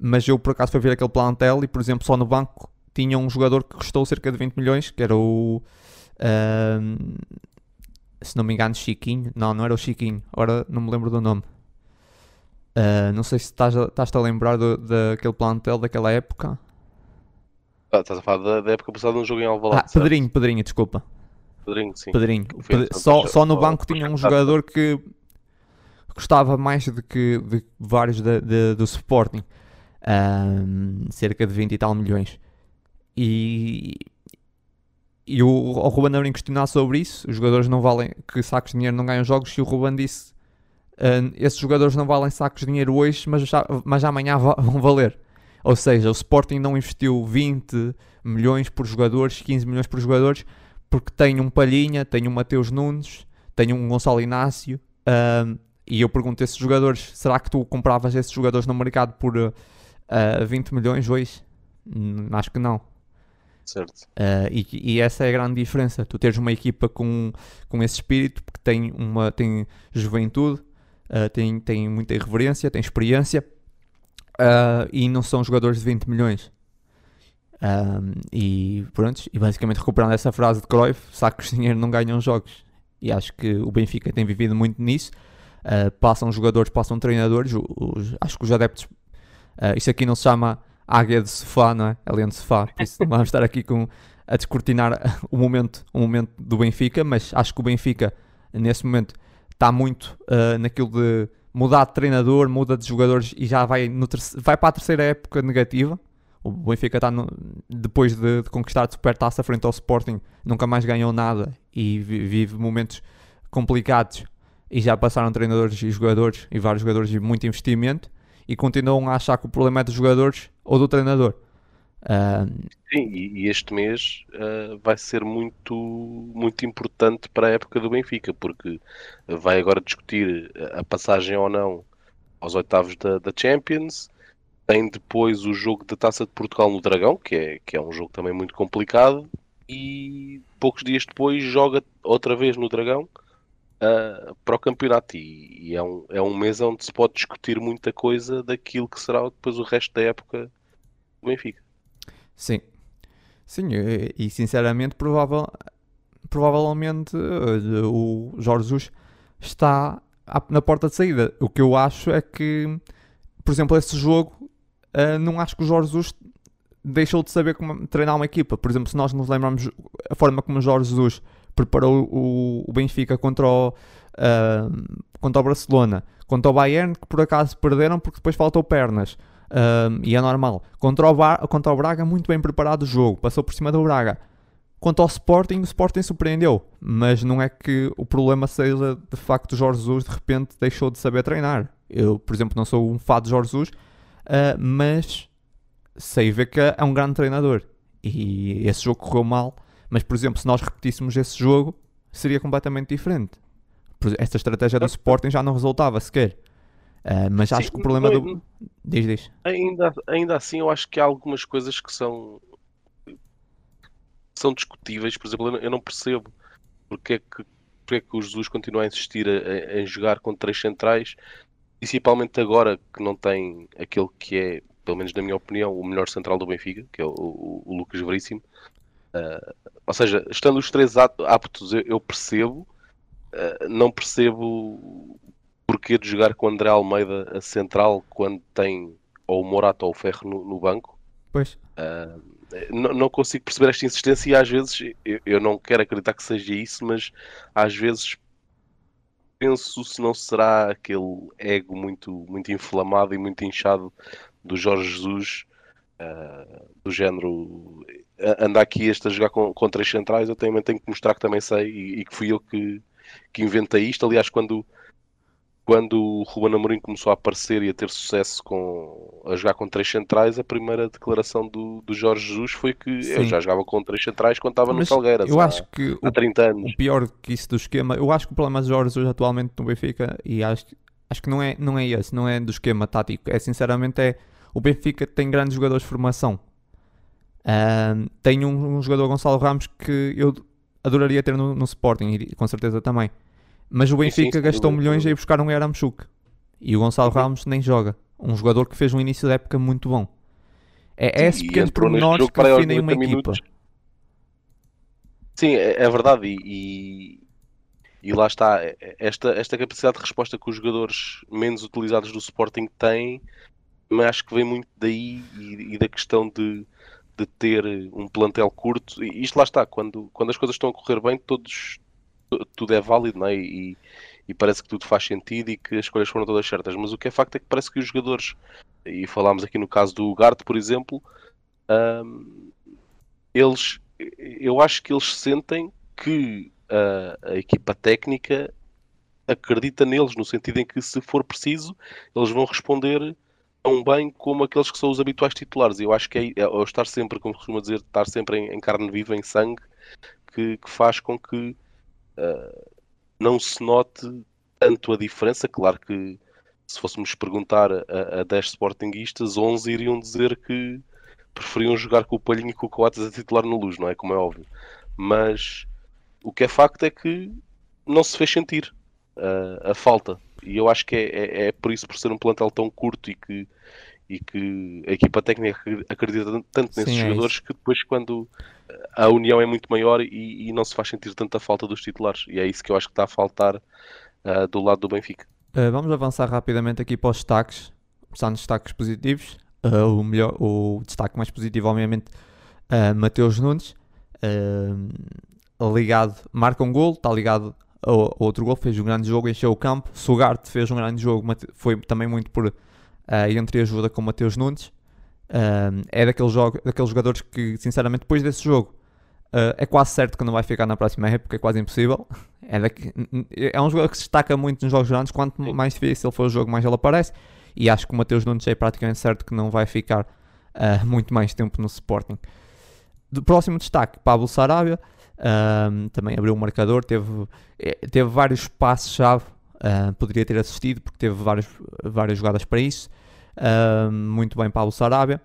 Mas eu por acaso fui ver aquele plantel e, por exemplo, só no banco tinha um jogador que custou cerca de 20 milhões, que era o. Se não me engano, Chiquinho. Não, não era o Chiquinho. Agora não me lembro do nome. Uh, não sei se estás a, estás a lembrar do, daquele plantel daquela época. Ah, estás a falar da, da época passada num jogo em Alvalade. Ah, Pedrinho, Pedrinho, desculpa. Pedrinho, sim. Pedrinho. só, só no banco tinha um jogador que custava mais do que de vários de, de, do Sporting. Um, cerca de 20 e tal milhões. E, e o, o Ruben Amorim questionar sobre isso, os jogadores não valem, que sacos de dinheiro não ganham jogos, e o Ruben disse, uh, esses jogadores não valem sacos de dinheiro hoje, mas, já, mas amanhã vão valer. Ou seja, o Sporting não investiu 20 milhões por jogadores, 15 milhões por jogadores, porque tem um Palhinha, tem um Mateus Nunes, tem um Gonçalo Inácio, uh, e eu pergunto a esses jogadores, será que tu compravas esses jogadores no mercado por uh, ah, 20 milhões hoje? Hum, acho que não. Certo. Uh, e, e, essa é a grande diferença. Tu teres uma equipa com, com esse espírito, que tem, uma, tem juventude, uh, tem, tem muita irreverência, tem experiência uh, e não são jogadores de 20 milhões. e pronto, e basicamente recuperando essa frase de Cruyff, sacos de dinheiro não ganham jogos. E acho que o Benfica tem vivido muito nisso. passam jogadores, passam treinadores. Os, acho que os adeptos. isso aqui não se chama águia de sofá, não é? Além de sofá. Por isso vamos estar aqui com, a descortinar o momento, o momento do Benfica, mas acho que o Benfica, nesse momento, está muito uh, naquilo de mudar de treinador, muda de jogadores e já vai, no vai para a terceira época negativa. O Benfica está no, depois de, de conquistar a supertaça frente ao Sporting, nunca mais ganhou nada e vive momentos complicados e já passaram treinadores e jogadores e vários jogadores de muito investimento e continuam a achar que o problema é dos jogadores ou do treinador. Uh... Sim, e este mês uh, vai ser muito, muito importante para a época do Benfica, porque vai agora discutir a passagem ou não aos oitavos da, da Champions. Tem depois o jogo da Taça de Portugal no Dragão, que é, que é um jogo também muito complicado. E poucos dias depois joga outra vez no Dragão uh, para o campeonato. E, e, é, um, é um mês onde se pode discutir muita coisa daquilo que será depois o resto da época do Benfica. Sim. Sim, e, sinceramente, provável, provavelmente uh, o Jorge Jesus está na porta de saída. O que eu acho é que, por exemplo, esse jogo, uh, não acho que o Jorge Jesus deixou de saber como treinar uma equipa. Por exemplo, se nós nos lembrarmos a forma como o Jorge Jesus preparou o, o Benfica contra o, uh, contra o Barcelona, contra o Bayern, que por acaso perderam porque depois faltou pernas. Uh, e é normal. Contra o, Bar contra o Braga, muito bem preparado o jogo, passou por cima do Braga. Quanto ao Sporting, o Sporting surpreendeu, mas não é que o problema seja de facto o Jorge Jesus de repente deixou de saber treinar. Eu, por exemplo, não sou um fã de Jorge Jesus, uh, mas sei ver que é um grande treinador. E esse jogo correu mal mas, por exemplo, se nós repetíssemos esse jogo, seria completamente diferente. Esta estratégia do Sporting já não resultava sequer. Uh, mas acho Sim, que o problema não, do. Diz, diz. Ainda, ainda assim, eu acho que há algumas coisas que são. são discutíveis. Por exemplo, eu não percebo porque é que, porque é que o Jesus continua a insistir em jogar com três centrais, principalmente agora que não tem aquele que é, pelo menos na minha opinião, o melhor central do Benfica, que é o, o, o Lucas Veríssimo. Uh, ou seja, estando os três aptos, eu percebo, uh, não percebo porquê de jogar com o André Almeida a central quando tem ou o Morato ou o Ferro no, no banco. Pois. Uh, não, não, consigo perceber esta insistência e às vezes eu, eu, não quero acreditar que seja isso, mas às vezes penso se não será aquele ego muito, muito inflamado e muito inchado do Jorge Jesus, uh, do género andar aqui este a jogar com, com três centrais, eu também tenho que mostrar que também sei e, e, que fui eu que, que inventei isto. Aliás, quando, quando o Ruben Amorim começou a aparecer e a ter sucesso com, a jogar com três centrais, a primeira declaração do, do Jorge Jesus foi que Sim. eu já jogava com três centrais quando estava Mas no Salgueiras eu há, acho que há 30 anos. O pior que isso do esquema, eu acho que o problema de Jorge Jesus atualmente no Benfica, e acho, acho que não é, não é esse, não é do esquema tático, é sinceramente é o Benfica tem grandes jogadores de formação tenho um, um, jogador Gonçalo Ramos que eu adoraria ter no, no Sporting, e com certeza também. Mas o Benfica sim, sim, gastou milhões a ir buscar um Yaramchuk. E o Gonçalo. Ramos nem joga. Um jogador que fez um início da época muito bom. É, é esse pequeno pormenores que definem uma minutos. equipa. Sim, é, é verdade. E, e, e, lá está. É, é, esta, esta capacidade de resposta que os jogadores menos utilizados do Sporting têm, mas acho que vem muito daí e, e da questão de de ter um plantel curto, e isto lá está, quando, quando as coisas estão a correr bem, todos, tudo é válido, não é? E, e parece que tudo faz sentido e que as escolhas foram todas certas. Mas o que é facto é que parece que os jogadores, e falámos aqui no caso do Garte, por exemplo, um, eles, eu acho que eles sentem que a, a equipa técnica acredita neles, no sentido em que se for preciso, eles vão responder tão bem como aqueles que são os habituais titulares. Eu acho que é, é estar sempre, como costuma dizer, estar sempre em, em carne viva, em sangue, que, que faz com que uh, não se note tanto a diferença. Claro que se fôssemos perguntar a, a 10 sportinguistas, 11 iriam dizer que preferiam jogar com o Palhinho e com o Coates a titular no Luz, não é? Como é óbvio. Mas o que é facto é que não se fez sentir uh, a falta. E eu acho que é, é, é, por isso, por ser um plantel tão curto e que, e que a equipa técnica acredita tanto nesses Sim, é jogadores que depois quando a união é muito maior e, e, não se faz sentir tanta falta dos titulares. E é isso que eu acho que está a faltar uh, do lado do Benfica. Uh, vamos avançar rapidamente aqui para os destaques. Começar nos destaques positivos. Uh, o, melhor, o destaque mais positivo, obviamente, uh, Mateus Nunes. ligado, marca um gol, está ligado o, outro gol, fez um grande jogo, encheu o campo. Sugarte fez um grande jogo, foi também muito por uh, entre ajuda com Mateus Nunes. É daqueles, jogo, daqueles jogadores que, sinceramente, depois desse jogo, uh, é quase certo que não vai ficar na próxima época, é quase impossível. É, daqui, é um jogador que se destaca muito nos jogos grandes, quanto mais difícil for o jogo, mais ele aparece. E acho que o Mateus Nunes é praticamente certo que não vai ficar uh, muito mais tempo no Sporting. Do próximo destaque, Pablo Sarabia. Um, também abriu o marcador, teve, eh, teve vários passos-chave, uh, poderia ter assistido porque teve várias, várias jogadas para isso. Uh, muito bem Pablo Sarabia.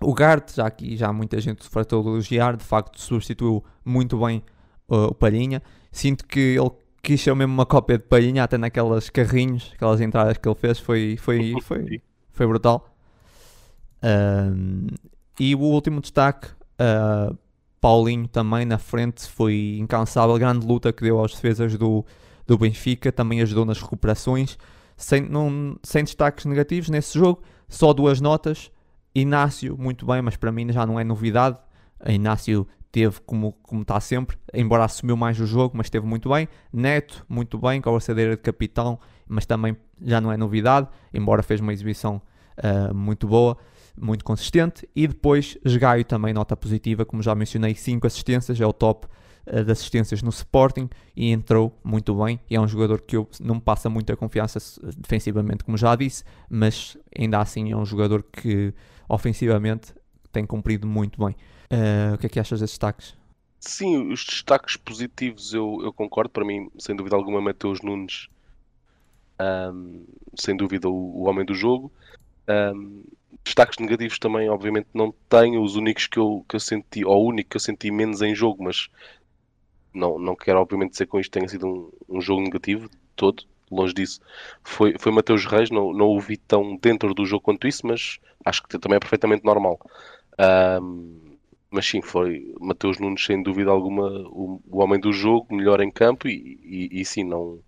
O Gart, já aqui já muita gente fartou de elogiar, de facto substituiu muito bem uh, o Palhinha. Sinto que ele quis ser mesmo uma cópia de Palhinha, até naquelas carrinhos, aquelas entradas que ele fez, foi, foi, foi, foi brutal. e o último destaque, uh, Paulinho também na frente foi incansável, grande luta que deu às defesas do, do Benfica, também ajudou nas recuperações, sem, não, sem destaques negativos nesse jogo, só duas notas. Inácio, muito bem, mas para mim já não é novidade. Inácio teve como, como está sempre, embora assumiu mais o jogo, mas esteve muito bem. Neto, muito bem, com a braçadeira de capitão, mas também já não é novidade, embora fez uma exibição uh, muito boa muito consistente. E depois, Gaio também nota positiva, como já mencionei, 5 assistências, é o top de assistências no Sporting e entrou muito bem. E é um jogador que eu, não me passa muita confiança defensivamente, como já disse, mas ainda assim é um jogador que ofensivamente tem cumprido muito bem. Uh, o que é que achas desses destaques? Sim, os destaques positivos eu, eu concordo. Para mim, sem dúvida alguma, Mateus Nunes, um, sem dúvida, o, o homem do jogo. Um, destaques negativos também, obviamente, não tenho. Os únicos que eu, que eu senti, ou o único que eu senti menos em jogo, mas não, não quero, obviamente, dizer com isto tenha sido um, um jogo negativo todo. Longe disso, foi, foi Mateus Reis. Não, não o vi tão dentro do jogo quanto isso, mas acho que também é perfeitamente normal. Um, mas sim, foi Mateus Nunes, sem dúvida alguma, o, o homem do jogo, melhor em campo. E, e, e sim, não,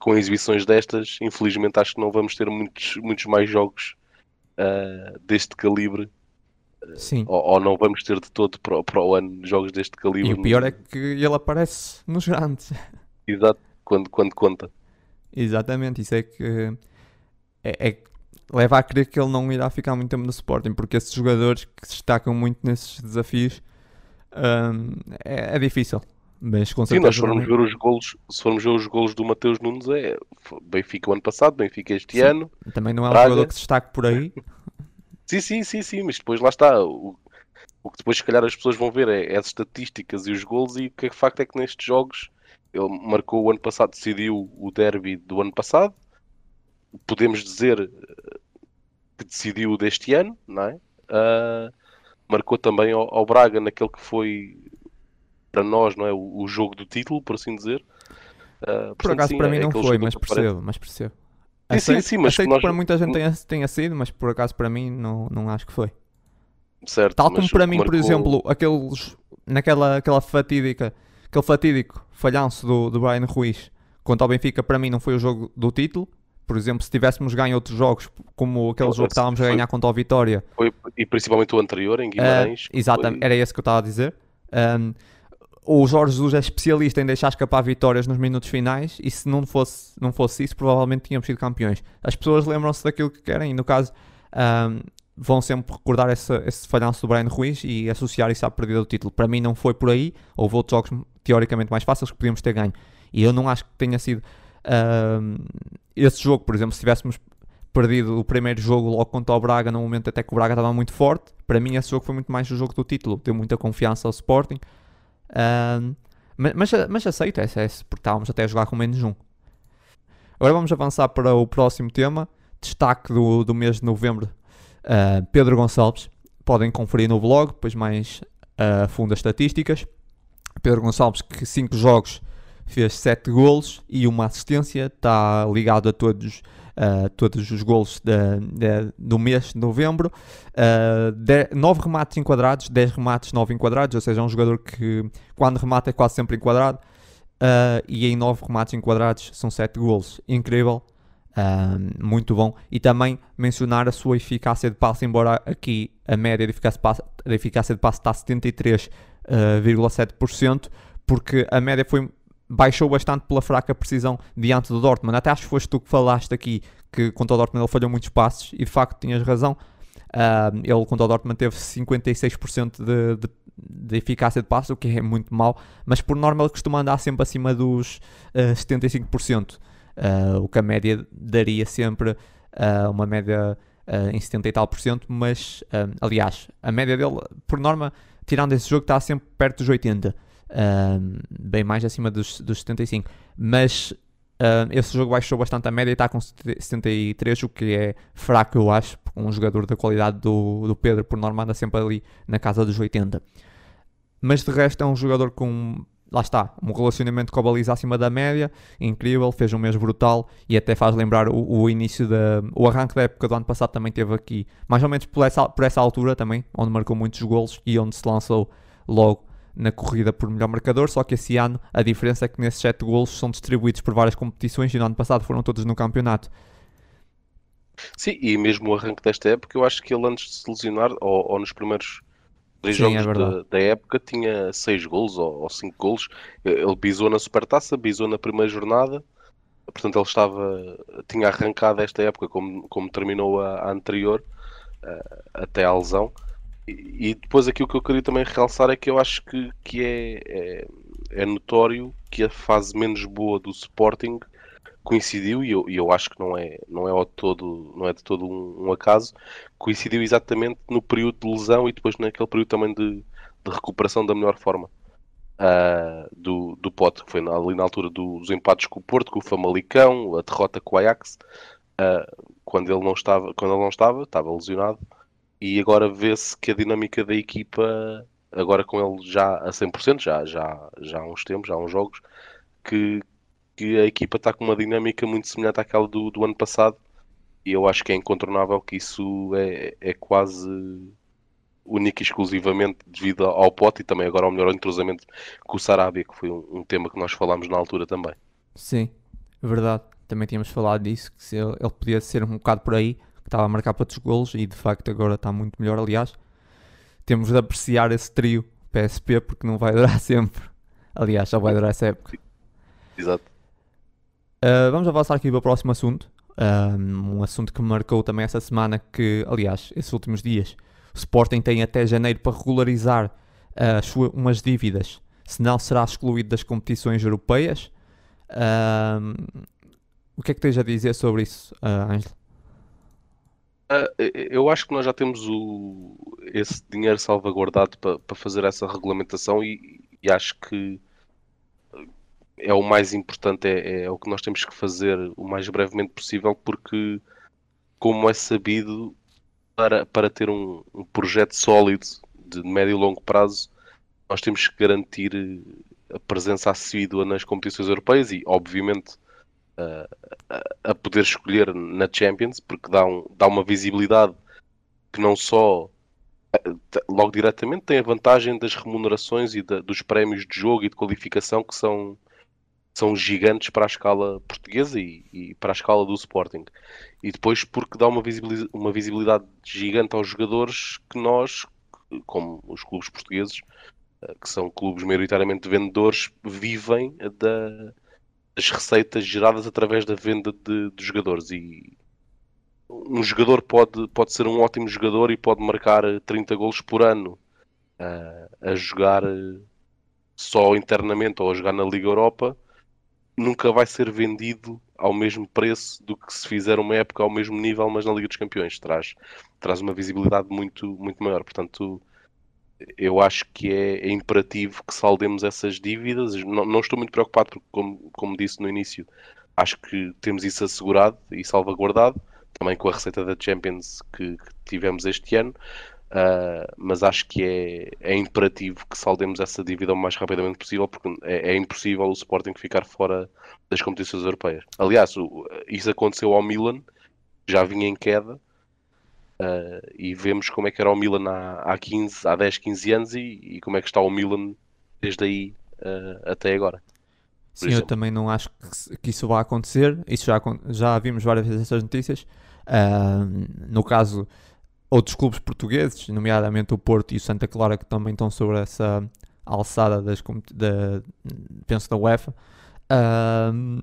com exibições destas, infelizmente, acho que não vamos ter muitos, muitos mais jogos uh, deste calibre. Sim. Ou, ou, não vamos ter de todo para, para o ano jogos deste calibre. E o pior é que ele aparece nos grandes. Exato, quando, quando conta. Exatamente, isso é que é, é, leva a crer que ele não irá ficar muito tempo no Sporting, porque esses jogadores que se destacam muito nesses desafios um, é, é, difícil. Mas com Sim, nós formos ver os golos, se formos ver os golos do Mateus Nunes, é Benfica o ano passado, Benfica este sim. ano. Também não é um jogador que se destaque por aí. sim, sim, sim, sim, mas depois lá está. O, o que depois, se calhar, as pessoas vão ver é, é, as estatísticas e os golos, e o que é facto é que nestes jogos ele marcou o ano passado, decidiu o derby do ano passado. Podemos dizer eh, que decidiu deste ano, não é? Uh, marcou também ao, ao Braga naquele que foi para nós, não é? O, o jogo do título, por assim dizer. Uh, por acaso sim, para mim é não foi, mas percebo, mas percebo. Sim, aceito, sim, sim, mas aceito nós... que para muita gente tenha, tenha sido, mas por acaso para mim não, não acho que foi. Certo, Tal como para mim, marcou... por exemplo, aqueles, naquela aquela fatídica, aquele fatídico falhanço do, do Brian Ruiz quanto ao Benfica, para mim não foi o jogo do título. Por exemplo, se tivéssemos ganho outros jogos, como aquele jogo que estávamos a ganhar contra o Vitória. Foi, e principalmente o anterior, em Guimarães. Uh, exatamente, foi... era esse que eu estava a dizer. Um, o Jorge Jesus é especialista em deixar escapar vitórias nos minutos finais e se não fosse, não fosse isso, provavelmente tínhamos sido campeões. As pessoas lembram-se daquilo que querem e, no caso, um, vão sempre recordar esse, esse falhanço do Brian Ruiz e associar isso à perdida do título. Para mim, não foi por aí. Houve outros jogos teoricamente mais fáceis que podíamos ter ganho. E eu não acho que tenha sido um, esse jogo, por exemplo, se tivéssemos perdido o primeiro jogo logo contra o Braga, no momento até que o Braga estava muito forte. Para mim, esse jogo foi muito mais o jogo do título. Deu muita confiança ao Sporting. Mas, mas aceito, é, é, porque estávamos até a jogar com menos um. Agora vamos avançar para o próximo tema. Destaque do, do mês de novembro. Uh, Pedro Gonçalves. Podem conferir no blog, depois mais uh, a fundo as estatísticas. Pedro Gonçalves, que 5 jogos fez 7 golos e uma assistência. Está ligado a todos uh, todos os golos do mês de novembro. Uh, de, 9 remates enquadrados, 10 remates, 9 enquadrados, ou seja, é um jogador que quando remata é quase sempre enquadrado. Uh, e em 9 remates enquadrados são 7 golos. Incrível. Uh, muito bom. E também mencionar a sua eficácia de passe, embora aqui a média de eficácia de passe, de eficácia de passe está a 73,7%, porque a média foi baixou bastante pela fraca precisão diante do Dortmund. Até acho que foste tu que falaste aqui que contra o Dortmund ele falhou muitos passos e de facto tinhas razão. Uh, ele contra o Dortmund teve 56% de, de, de, eficácia de passo, o que é muito mau, mas por norma ele costuma andar sempre acima dos uh, 75%, uh, o que a média daria sempre uh, uma média uh, em 70 e tal por cento, mas aliás, a média dele, por norma, tirando esse jogo, está sempre perto dos 80%. Bem mais acima dos, dos 75, mas esse jogo baixou bastante a média e está com 73, o que é fraco, eu acho, um jogador da qualidade do, do Pedro, por norma, anda sempre ali na casa dos 80. Mas de resto, é um jogador com, lá está, um relacionamento com a baliza acima da média, incrível, fez um mês brutal e até faz lembrar o, o início da. o arranque da época do ano passado também teve aqui, mais ou menos por essa, por essa altura também, onde marcou muitos golos e onde se lançou logo na corrida por melhor marcador, só que esse ano a diferença é que nesses 7 golos são distribuídos por várias competições e no ano passado foram todos no campeonato. Sim, e mesmo o arranque desta época, eu acho que ele antes de se lesionar, ou, ou nos primeiros três jogos é da, da, época, tinha 6 golos ou 5 golos. Ele bisou na Supertaça, bisou na primeira jornada, portanto ele estava, tinha arrancado esta época como, como terminou a, a anterior, uh, até à lesão. E, depois aqui o que eu queria também realçar é que eu acho que, que é, é, é notório que a fase menos boa do Sporting coincidiu, e eu, e eu acho que não é, não é, todo, não é de todo um, um, acaso, coincidiu exatamente no período de lesão e depois naquele período também de, de recuperação da melhor forma uh, do, do Pote, que foi ali na altura dos empates com o Porto, com o Famalicão, a derrota com o Ajax, uh, quando ele não estava, quando ele não estava, estava lesionado, e agora vê-se que a dinâmica da equipa, agora com ele já a 100%, já, já, já há uns tempos, já há uns jogos, que, que a equipa está com uma dinâmica muito semelhante àquela do, do ano passado. E eu acho que é incontornável que isso é, é quase único e exclusivamente devido ao pote e também agora ao melhor entrosamento com o Sarabia, que foi um, um, tema que nós falámos na altura também. Sim, verdade. Também tínhamos falado disso, que ele, ele podia ser um bocado por aí, que estava a marcar para outros golos e de facto agora está muito melhor. Aliás, temos de apreciar esse trio PSP porque não vai durar sempre. Aliás, só vai durar essa época. Exato. Uh, vamos avançar aqui para o próximo assunto. Um, um assunto que me marcou também essa semana, que, aliás, esses últimos dias, o Sporting tem até janeiro para regularizar uh, suas, umas dívidas, senão será excluído das competições europeias. O que é que tens a dizer sobre isso, uh, Ângelo? Uh, eu acho que nós já temos o, esse dinheiro salvaguardado para, para fazer essa regulamentação e, e, acho que é o mais importante, é, é, o que nós temos que fazer o mais brevemente possível, porque, como é sabido, para, para ter um, um projeto sólido de médio e longo prazo, nós temos que garantir a presença assídua nas competições europeias e, obviamente, a, poder escolher na Champions, porque dá, um, dá uma visibilidade que não só eh, logo diretamente tem a vantagem das remunerações e da, dos prémios de jogo e de qualificação que são, são gigantes para a escala portuguesa e, e para a escala do Sporting. E depois porque dá uma visibilidade, uma visibilidade gigante aos jogadores que nós, como os clubes portugueses, eh, que são clubes maioritariamente vendedores, vivem da, as receitas geradas através da venda de, de, jogadores. E um jogador pode, pode ser um ótimo jogador e pode marcar 30 golos por ano uh, a jogar só internamente ou a jogar na Liga Europa. Nunca vai ser vendido ao mesmo preço do que se fizer uma época ao mesmo nível, mas na Liga dos Campeões. Traz, traz uma visibilidade muito, muito maior. Portanto, eu acho que é, é, imperativo que saldemos essas dívidas. Não, não, estou muito preocupado, porque, como, como disse no início, acho que temos isso assegurado e salvaguardado, também com a receita da Champions que, que tivemos este ano. Uh, mas acho que é, é imperativo que saldemos essa dívida o mais rapidamente possível, porque é, é impossível o Sporting ficar fora das competições europeias. Aliás, o, isso aconteceu ao Milan, já vinha em queda, Uh, e vemos como é que era o Milan há, há, 15, há 10, 15 anos e, e como é que está o Milan desde aí uh, até agora. Sim, eu também não acho que, que, isso vá acontecer. Isso já, já vimos várias vezes essas notícias. Uh, no caso, outros clubes portugueses, nomeadamente o Porto e o Santa Clara, que também estão sobre essa alçada das, da, penso da UEFA. Uh,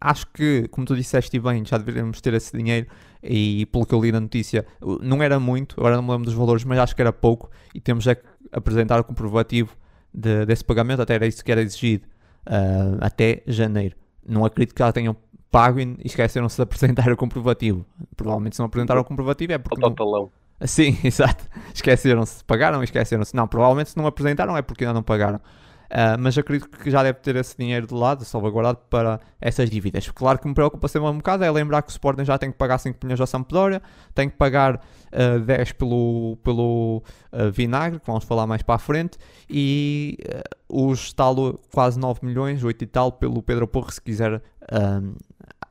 acho que, como tu disseste bem, já deveríamos ter esse dinheiro e pelo que eu li na notícia, não era muito, agora não me lembro dos valores, mas acho que era pouco e temos é que apresentar o comprovativo de, desse pagamento, até era isso que era exigido uh, até janeiro. Não acredito que já tenham pago e esqueceram-se de apresentar o comprovativo. Provavelmente se não apresentaram o comprovativo é porque. O talão. Sim, exato. Esqueceram-se. Pagaram e esqueceram-se. Não, provavelmente se não apresentaram é porque ainda não pagaram. Uh, mas acredito que já deve ter esse dinheiro de lado, salvaguardado para essas dívidas. Claro que me preocupa sempre um bocado é lembrar que o Sporting já tem que pagar 5 milhões ao Sampdoria, tem que pagar uh, 10 pelo, pelo uh, Vinagre, que vamos falar mais para a frente, e uh, os tal quase 9 milhões, 8 e tal, pelo Pedro Porro, se quiser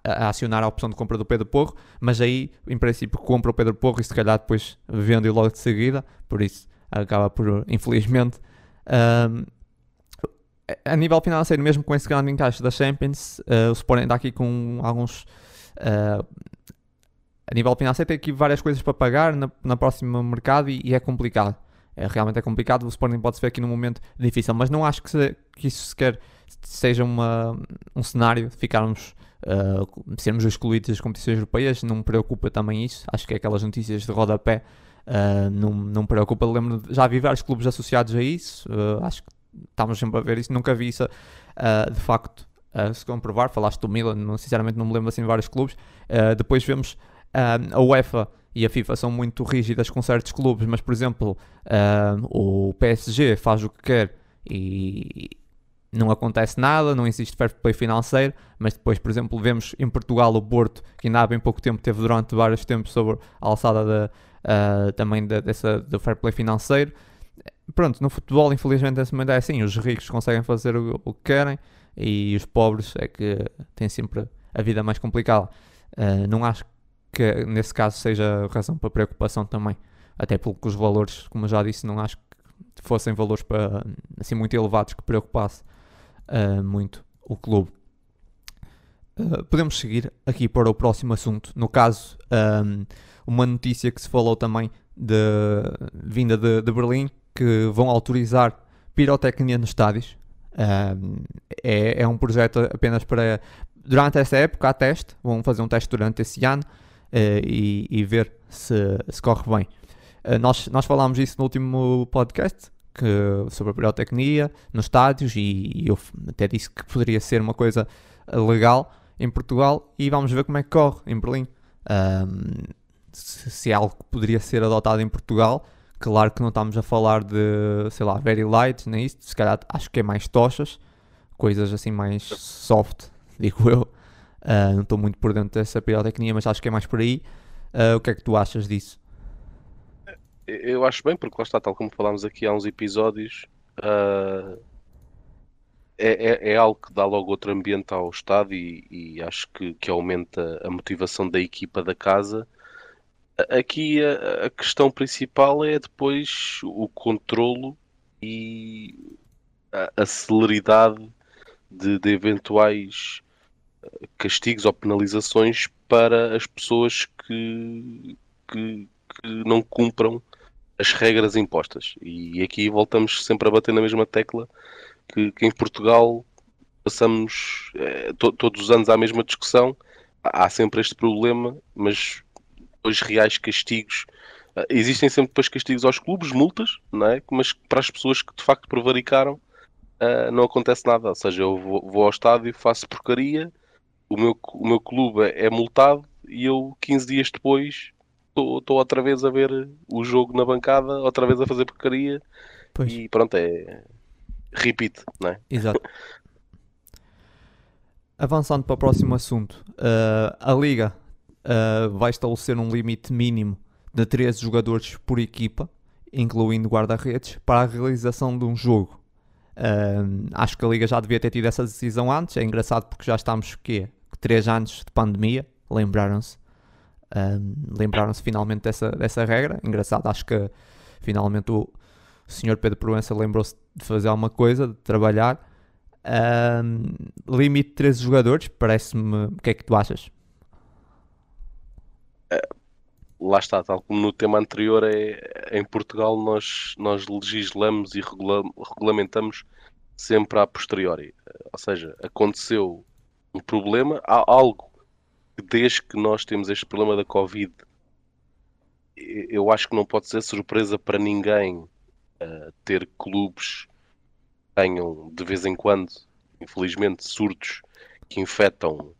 acionar a opção de compra do Pedro Porro, mas aí, em princípio, compra o Pedro Porro e se calhar depois vende logo de seguida, por isso acaba por, infelizmente, a nível financeiro, mesmo com esse grande encaixe da Champions, uh, o Sporting está aqui com alguns. Uh, a nível financeiro, tem aqui várias coisas para pagar na, na próxima mercado e, e é complicado. É, realmente é complicado. O Sporting pode ver aqui num momento difícil, mas não acho que, se, que isso sequer seja uma, um cenário de ficarmos. Uh, sermos excluídos das competições europeias, não me preocupa também isso. Acho que é aquelas notícias de rodapé Uh, não, não me preocupa, lembro, já vi vários clubes associados a isso, uh, acho que estamos sempre a ver isso, nunca vi isso uh, de facto uh, se comprovar. Falaste do Milan, não, sinceramente não me lembro assim de vários clubes. Uh, depois vemos a UEFA e a FIFA são muito rígidas com certos clubes, mas por exemplo, o PSG faz o que quer e não acontece nada, não existe fair play financeiro, mas depois, por exemplo, vemos em Portugal o Porto, que ainda há bem pouco tempo teve durante vários tempos sobre a alçada uh, também de, dessa, do fair play financeiro pronto, no futebol, infelizmente, momento é assim: os ricos conseguem fazer o, o que querem e os pobres é que têm sempre a vida mais complicada. Uh, não acho que nesse caso seja razão para preocupação também, até porque os valores, como já disse, não acho que fossem valores para, assim muito elevados que preocupasse uh, muito o clube. Uh, podemos seguir aqui para o próximo assunto. No caso, um, uma notícia que se falou também de vinda de, de Berlim, que vão autorizar pirotecnia nos estádios. Um, é, é, um projeto apenas para. Durante essa época, há teste. Vão fazer um teste durante esse ano uh, e, e, ver se, se corre bem. Uh, nós, nós falámos isso no último podcast que, sobre a pirotecnia nos estádios e, e eu até disse que poderia ser uma coisa legal em Portugal e vamos ver como é que corre em Berlim. Um, se, se é algo que poderia ser adotado em Portugal Claro que não estamos a falar de, sei lá, very light, nem isso. Se calhar acho que é mais tochas, coisas assim mais soft, digo eu. Uh, não estou muito por dentro dessa pirotecnia, mas acho que é mais por aí. Uh, o que é que tu achas disso? Eu acho bem, porque lá está, tal como falámos aqui há uns episódios, uh, é, é, é, algo que dá logo outro ambiente ao estado e, e acho que, que aumenta a motivação da equipa da casa Aqui a, a, questão principal é depois o controlo e a, a celeridade de, de, eventuais eh, castigos ou penalizações para as pessoas que, que, que não cumpram as regras impostas. E aqui voltamos sempre a bater na mesma tecla que, que em Portugal passamos eh, to, todos os anos à mesma discussão. Há sempre este problema, mas depois reais castigos. Uh, existem sempre depois castigos aos clubes, multas, não é? mas para as pessoas que de facto prevaricaram uh, não acontece nada. Ou seja, eu vou, vou ao estádio, faço porcaria, o meu, o meu clube é multado e eu 15 dias depois estou outra vez a ver o jogo na bancada, outra vez a fazer porcaria pois. e pronto, é repeat, não é? Exato. Avançando para o próximo assunto, uh, a Liga uh, vai estabelecer um limite mínimo de 13 jogadores por equipa, incluindo guarda-redes, para a realização de um jogo. Uh, acho que a Liga já devia ter tido essa decisão antes. É engraçado porque já estamos quê? 3 anos de pandemia, lembraram-se. Uh, lembraram-se finalmente dessa, dessa regra. Engraçado, acho que finalmente o Sr. Pedro Proença lembrou-se de fazer alguma coisa, de trabalhar. Uh, limite de 13 jogadores, parece-me. O que é que tu achas? Lá está, tal como no tema anterior, é, em Portugal nós, nós legislamos e regula, regulamentamos sempre a posteriori. Ou seja, aconteceu um problema, há algo que desde que nós temos este problema da Covid, eu acho que não pode ser surpresa para ninguém uh, ter clubes que tenham de vez em quando, infelizmente, surtos que infectam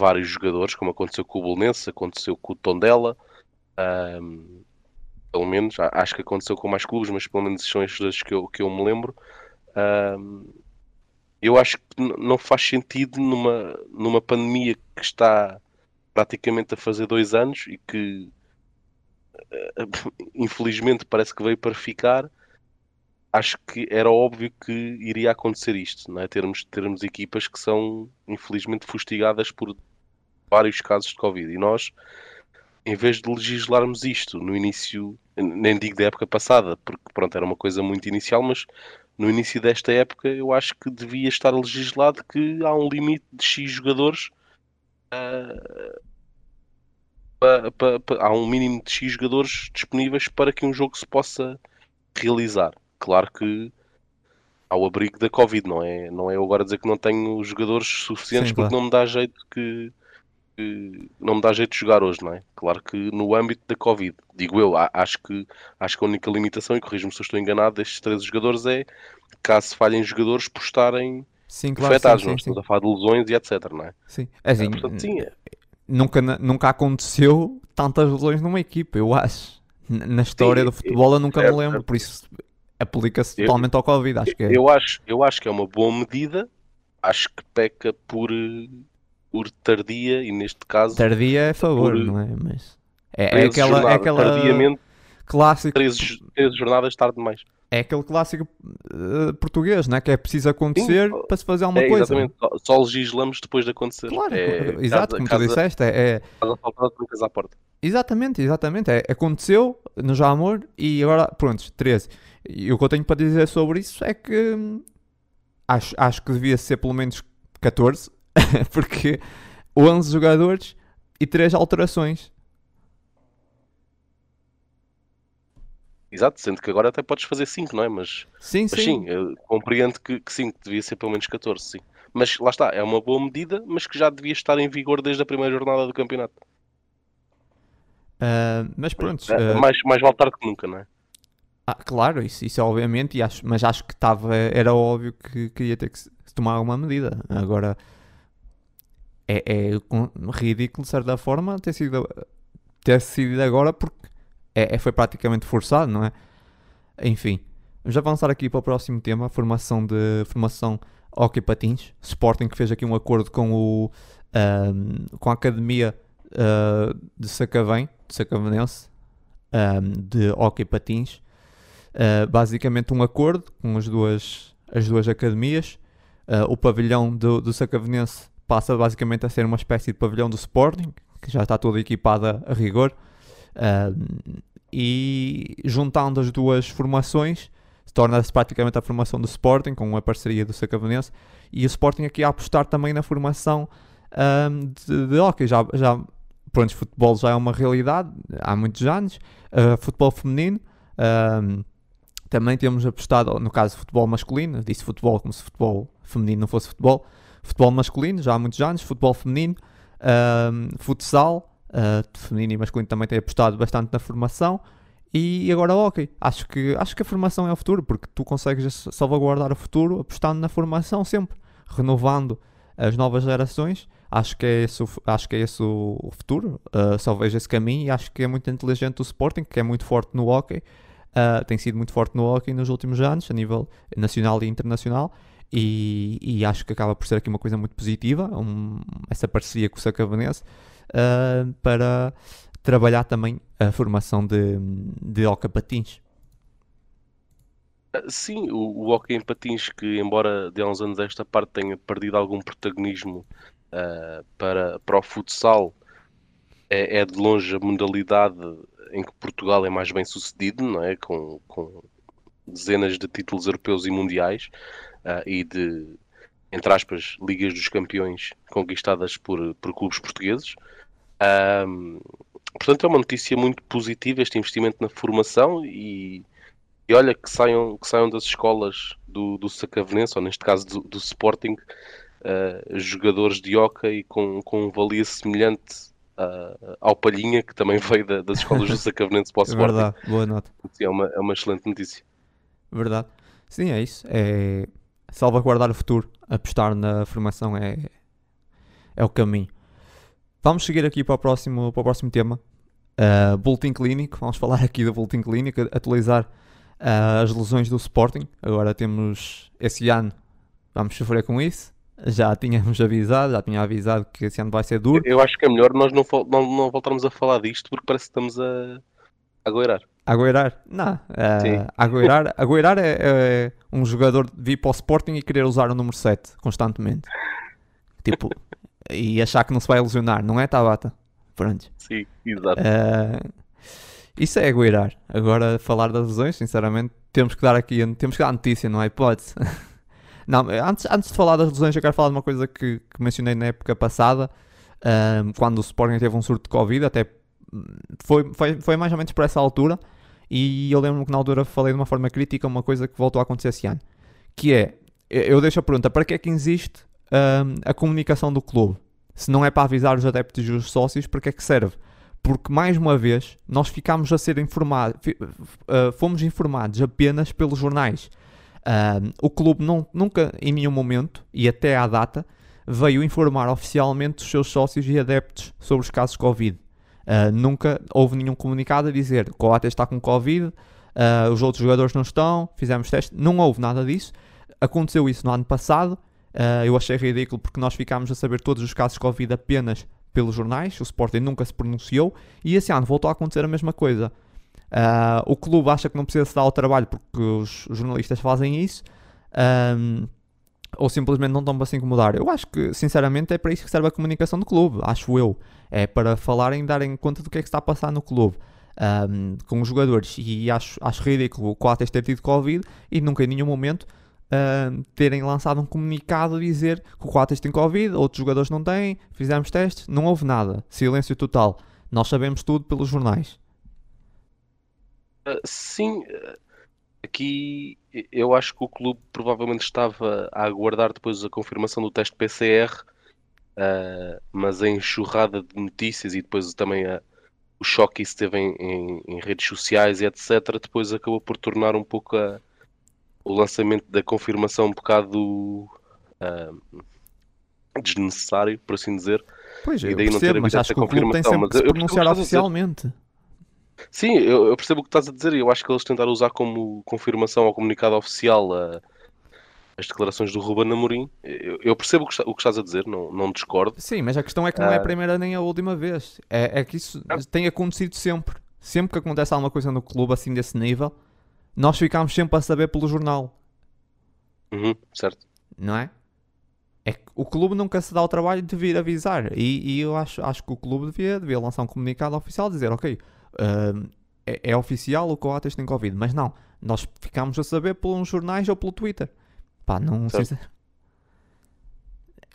vários jogadores, como aconteceu com o Bolonense, aconteceu com o Tondela, um, pelo menos, acho que aconteceu com mais clubes, mas pelo menos são estes dois que eu, que eu me lembro. Um, eu acho que não faz sentido numa, numa pandemia que está praticamente a fazer dois anos e que infelizmente parece que veio para ficar. Acho que era óbvio que iria acontecer isto, não é? termos, termos equipas que são infelizmente fustigadas por vários casos de Covid. E nós, em vez de legislarmos isto no início, nem digo da época passada, porque pronto, era uma coisa muito inicial, mas no início desta época eu acho que devia estar legislado que há um limite de X jogadores. Uh, há um mínimo de X jogadores disponíveis para que um jogo se possa realizar. Claro que ao abrigo da Covid, não é? Não é eu agora dizer que não tenho jogadores suficientes Sim, porque claro. não me dá jeito que não me dá jeito de jogar hoje, não é? Claro que no âmbito da Covid, digo eu, acho que, acho que a única limitação, e corrijo-me se eu estou enganado, destes três jogadores é caso falhem jogadores por estarem sim, claro, afetados, sim, não é? estamos a falar de lesões e etc, não é? Sim, é assim, é, portanto, sim, é... Nunca, nunca aconteceu tantas lesões numa equipa, eu acho. Na história sim, do futebol eu nunca me lembro, por isso aplica-se totalmente ao Covid, acho que é. Eu acho, eu acho que é uma boa medida, acho que peca por por tardia e neste caso. Tardia é a favor, por, não é? Mas é, é aquela, jornada, é aquela. Tardiamente. Clássico. 13, 13 jornadas tarde demais. É aquele clássico uh, português, não é? Que é preciso acontecer Sim, para se fazer alguma é, coisa. Exatamente, só, só legislamos depois de acontecer. Claro, é, exato, casa, como casa, tu disseste. É, é... Casa à porta. Exatamente, exatamente. É, aconteceu no Jamor e agora, pronto, 13. E o que eu tenho para dizer sobre isso é que hum, acho, acho que devia ser pelo menos 14 porque 11 jogadores e 3 alterações. Exato, sendo que agora até podes fazer 5, não é? Mas sim, mas, sim. sim compreendo que, que sim, que devia ser pelo menos 14, sim. Mas lá está, é uma boa medida, mas que já devia estar em vigor desde a primeira jornada do campeonato. Uh, mas pronto. Uh... Mais, mais vale tarde que nunca, não é? Ah, claro, isso, isso obviamente, e acho, mas acho que estava, era óbvio que, que ia ter que tomar alguma medida. Agora, é, é ridículo, de certa forma, ter sido ter decidido agora porque é, é, foi praticamente forçado, não é? Enfim, vamos avançar aqui para o próximo tema, formação de formação Hockey Patins. Sporting que fez aqui um acordo com, o, um, com a Academia uh, de Sacavém, de Sacavenense, um, de Hockey Patins. Uh, basicamente um acordo com as duas, as duas academias. Uh, o pavilhão do, do Sacavenense passa basicamente a ser uma espécie de pavilhão do Sporting, que já está toda equipada a rigor. Uh, e juntando as duas formações, torna-se praticamente a formação do Sporting, com uma parceria do Sacavenense, e o Sporting aqui a apostar também na formação um, de, de hockey. Já, já, pronto, futebol já é uma realidade há muitos anos, uh, futebol feminino. Um, também temos apostado, no caso, futebol masculino, disse futebol como se futebol feminino não fosse futebol, futebol masculino, já há muitos anos, futebol feminino, futsal, uh, feminino e masculino também tem apostado bastante na formação. E agora ok, acho que, acho que a formação é o futuro, porque tu consegues salvaguardar o futuro apostando na formação sempre, renovando as novas gerações. Acho que é esse acho que é esse o futuro, uh, só vejo esse caminho e acho que é muito inteligente o Sporting, que é muito forte no hockey, uh, tem sido muito forte no hockey nos últimos anos, a nível nacional e internacional, e, e, acho que acaba por ser aqui uma coisa muito positiva, um, essa parceria com o Sacavanense, uh, para trabalhar também a formação de, de Oca Patins. Ah, sim, o, o hockey em patins que, embora de há uns anos esta parte tenha perdido algum protagonismo uh, para, para o futsal, é, é, de longe a modalidade em que Portugal é mais bem sucedido, não é? Com, com dezenas de títulos europeus e mundiais uh, e de, entre aspas, Ligas dos Campeões conquistadas por, por clubes portugueses. Um, portanto, é uma notícia muito positiva este investimento na formação e, e olha que saiam, que saiam das escolas do, do Sacavenense, ou neste caso do, do Sporting, uh, jogadores de hockey com, com valia semelhante uh, ao Palhinha, que também veio da, das escolas do Sacavenense para o Sporting. Verdade, boa nota. Sim, é, uma, é uma excelente notícia. Verdade. Sim, é isso. É salvaguardar o futuro. Apostar na formação é, é o caminho. Vamos seguir aqui para o próximo, para o próximo tema. Uh, Boletim Clínico. Vamos falar aqui do Boletim Clínico, atualizar uh, as lesões do Sporting. Agora temos esse ano, vamos sofrer com isso. Já tínhamos avisado, já tinha avisado que esse ano vai ser duro. Eu acho que é melhor nós não, não, não voltarmos a falar disto porque parece que estamos a, a goirar. Agueirar? Não. Uh, agueirar é, é, um jogador vir para o Sporting e querer usar o número 7 constantemente. Tipo, e achar que não se vai ilusionar, não é, Tabata? Pronto. Sim, exato. Uh, isso é agueirar. Agora, falar das lesões, sinceramente, temos que dar aqui, temos que dar notícia, não há hipótese. não, antes, antes de falar das lesões, eu quero falar de uma coisa que, que mencionei na época passada, um, quando o Sporting teve um surto de Covid, até foi, foi, foi mais ou menos por essa altura, e eu lembro-me que na altura falei de uma forma crítica uma coisa que voltou a acontecer esse ano, que é, eu deixo a pergunta, para que é que existe um, a comunicação do clube? Se não é para avisar os adeptos e os sócios, para que é que serve? Porque, mais uma vez, nós ficámos a ser informados, uh, fomos informados apenas pelos jornais. Uh, o clube não, nunca, em nenhum momento, e até à data, veio informar oficialmente os seus sócios e adeptos sobre os casos Covid. Uh, nunca houve nenhum comunicado a dizer que o Coates está com Covid, uh, os outros jogadores não estão, fizemos teste. Não houve nada disso. Aconteceu isso no ano passado. Uh, eu achei ridículo porque nós ficámos a saber todos os casos Covid apenas pelos jornais. O Sporting nunca se pronunciou. E esse ano voltou a acontecer a mesma coisa. o clube acha que não precisa se dar ao trabalho porque os, jornalistas fazem isso. Ou simplesmente não estão para se incomodar. Eu acho que, sinceramente, é para isso que serve a comunicação do clube, acho eu. É para falarem, darem conta do que é que está a passar no clube. Um, com os jogadores e acho, acho ridículo o Coates ter tido Covid e nunca em nenhum momento um, terem lançado um comunicado a dizer que o Coates tem Covid, outros jogadores não têm, fizemos testes, não houve nada, silêncio total. Nós sabemos tudo pelos jornais. Uh, sim, aqui eu acho que o clube provavelmente estava a aguardar depois a confirmação do teste PCR, uh, ah, mas a enxurrada de notícias e depois também a, o choque que isso teve em, em, em, redes sociais e etc. Depois acabou por tornar um pouco a, o lançamento da confirmação um bocado uh, desnecessário, por assim dizer. Pois, e daí percebo, não ter mas acho que o clube tem sempre que se pronunciar oficialmente. Sim, eu, eu, percebo o que estás a dizer e eu acho que eles tentaram usar como confirmação ao comunicado oficial a, as declarações do Ruben Amorim. Eu, eu percebo o que, o que, estás a dizer, não, não discordo. Sim, mas a questão é que não é a ah. primeira nem a última vez. É, é que isso ah. tem acontecido sempre. Sempre que acontece alguma coisa no clube assim desse nível, nós ficamos sempre a saber pelo jornal. Uhum, certo. Não é? É que o clube nunca se dá o trabalho de vir avisar. E, e eu acho, acho que o clube devia, devia lançar um comunicado oficial dizer, ok, uh, é, é, oficial o Coates tem Covid, mas não, nós ficamos a saber pelos jornais ou pelo Twitter. Pá, não sei se...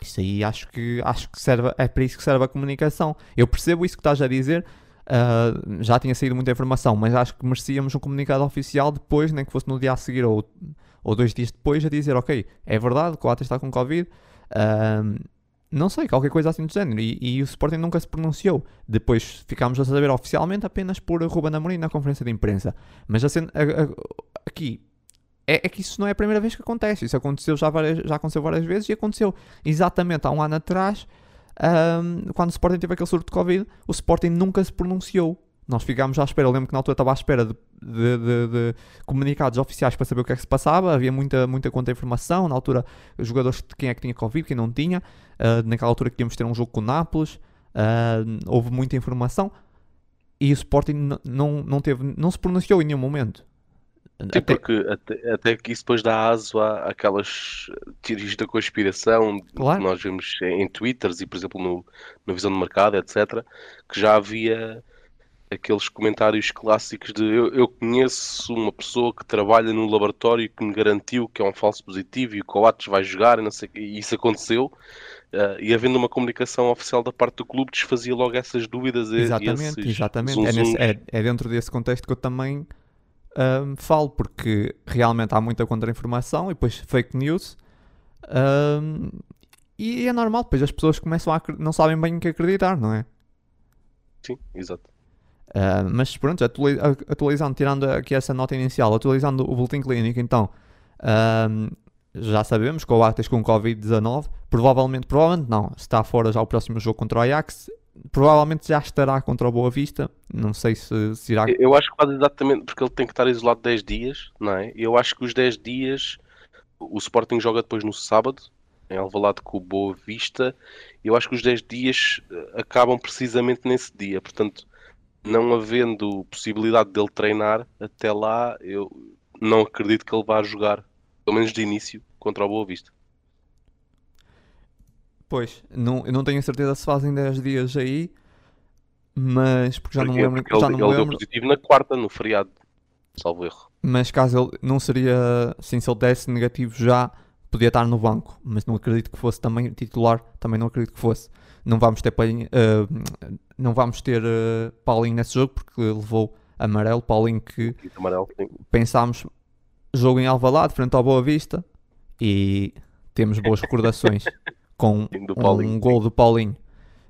Isso aí acho que, acho que serve, é para isso que serve a comunicação. Eu percebo isso que estás a dizer, uh, já tinha saído muita informação, mas acho que merecíamos um comunicado oficial depois, nem que fosse no dia a seguir ou, ou dois dias depois, a dizer: Ok, é verdade, o Coates está com Covid. Uh, não sei, qualquer coisa assim do género. E, e, o Sporting nunca se pronunciou. Depois ficámos a saber oficialmente apenas por Ruben Amorim na conferência de imprensa. Mas a, a, a, aqui é, é, que isso não é a primeira vez que acontece. Isso aconteceu já, várias, já aconteceu várias vezes e aconteceu exatamente há um ano atrás. Um, quando o Sporting teve aquele surto de Covid, o Sporting nunca se pronunciou. Nós ficámos à espera. Eu lembro que na altura estava à espera de, de, de, de, comunicados oficiais para saber o que é que se passava. Havia muita, muita contra-informação. Na altura, os jogadores de quem é que tinha Covid, quem não tinha. Uh, naquela altura queríamos ter um jogo com o Nápoles. Uh, houve muita informação. E o Sporting não, não, teve, não se pronunciou em nenhum momento. Sim, até... porque até, até, que isso depois dá aso a aquelas teorias da conspiração claro. que nós vemos em Twitters e, por exemplo, no, na visão do mercado, etc., que já havia aqueles comentários clássicos de eu, eu, conheço uma pessoa que trabalha no laboratório que me garantiu que é um falso positivo e o Coates vai jogar e, sei, e isso aconteceu. Uh, e havendo uma comunicação oficial da parte do clube, desfazia logo essas dúvidas. Exatamente, exatamente. É, nesse, é, é, dentro desse contexto que eu também um, falo, porque realmente há muita contra-informação e depois fake news. Um, e é normal, depois as pessoas começam a não sabem bem o que acreditar, não é? Sim, exato. Uh, mas pronto, atualizando, tirando aqui essa nota inicial, atualizando o boletim clínico, então já sabemos que o Ajax com Covid-19, provavelmente, provavelmente não, está fora já o próximo jogo contra o Ajax, provavelmente já estará contra o Boa Vista, não sei se, se irá... Eu acho que quase exatamente, porque ele tem que estar isolado 10 dias, não é? Eu acho que os 10 dias, o Sporting joga depois no sábado, em Alvalade com o Boa Vista, eu acho que os 10 dias eh, acabam precisamente nesse dia, portanto não havendo possibilidade dele treinar até lá, eu não acredito que ele vá jogar, pelo menos de início, contra o Boa Vista. Pois, não, eu não tenho certeza se fazem 10 dias aí, mas porque já porque, não lembro. já ele, não ele lembro. deu positivo na quarta, no feriado, salvo erro. Mas caso ele não seria, sim, se ele desse negativo já, podia estar no banco, mas não acredito que fosse também titular, também não acredito que fosse. Não vamos ter, uh, não vamos ter uh, Paulinho nesse jogo porque levou amarelo. Paulinho que amarelo, pensámos jogo em Alvalade, frente ao Boa Vista e temos boas recordações com um gol do Paulinho.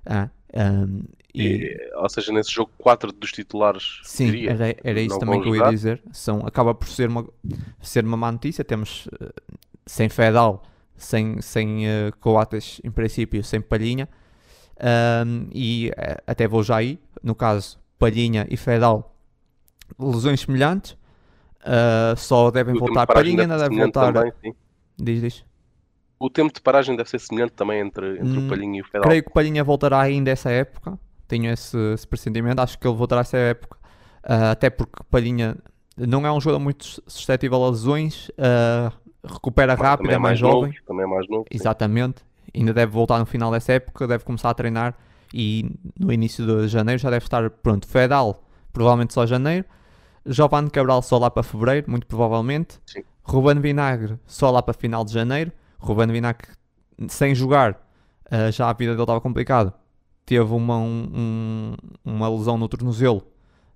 Ah, um, e... E, ou seja, nesse jogo, quatro dos titulares. Sim, diria, era, era isso também que eu ia dizer. São, acaba por ser uma, ser uma má notícia. Temos uh, sem Fedal, sem, sem uh, Coates, em princípio, sem Palhinha. Um, e uh, até vou já aí, no caso, Palhinha e Fedal, lesões semelhantes. Uh, só devem o voltar. Palhinha ainda deve voltar. Também, diz, diz. O tempo de paragem deve ser semelhante também entre, entre hum, o Palhinha e o Fedal. Creio que o Palhinha voltará ainda essa época. Tenho esse, esse pressentimento. Acho que ele voltará essa época. Uh, até porque Palhinha não é um jogador muito suscetível a lesões. Uh, recupera Mas rápido, é, é mais, jovem. Novo, também é mais novo. Exatamente. Ainda deve voltar no final dessa época. Deve começar a treinar. E no início de janeiro já deve estar pronto. Fedal, provavelmente só janeiro. Giovanni Cabral só lá para fevereiro, muito provavelmente. Sim. Ruben Vinagre só lá para final de janeiro. Ruben Vinagre sem jogar, uh, já a vida dele estava complicada. Teve uma, um, uma lesão no tornozelo,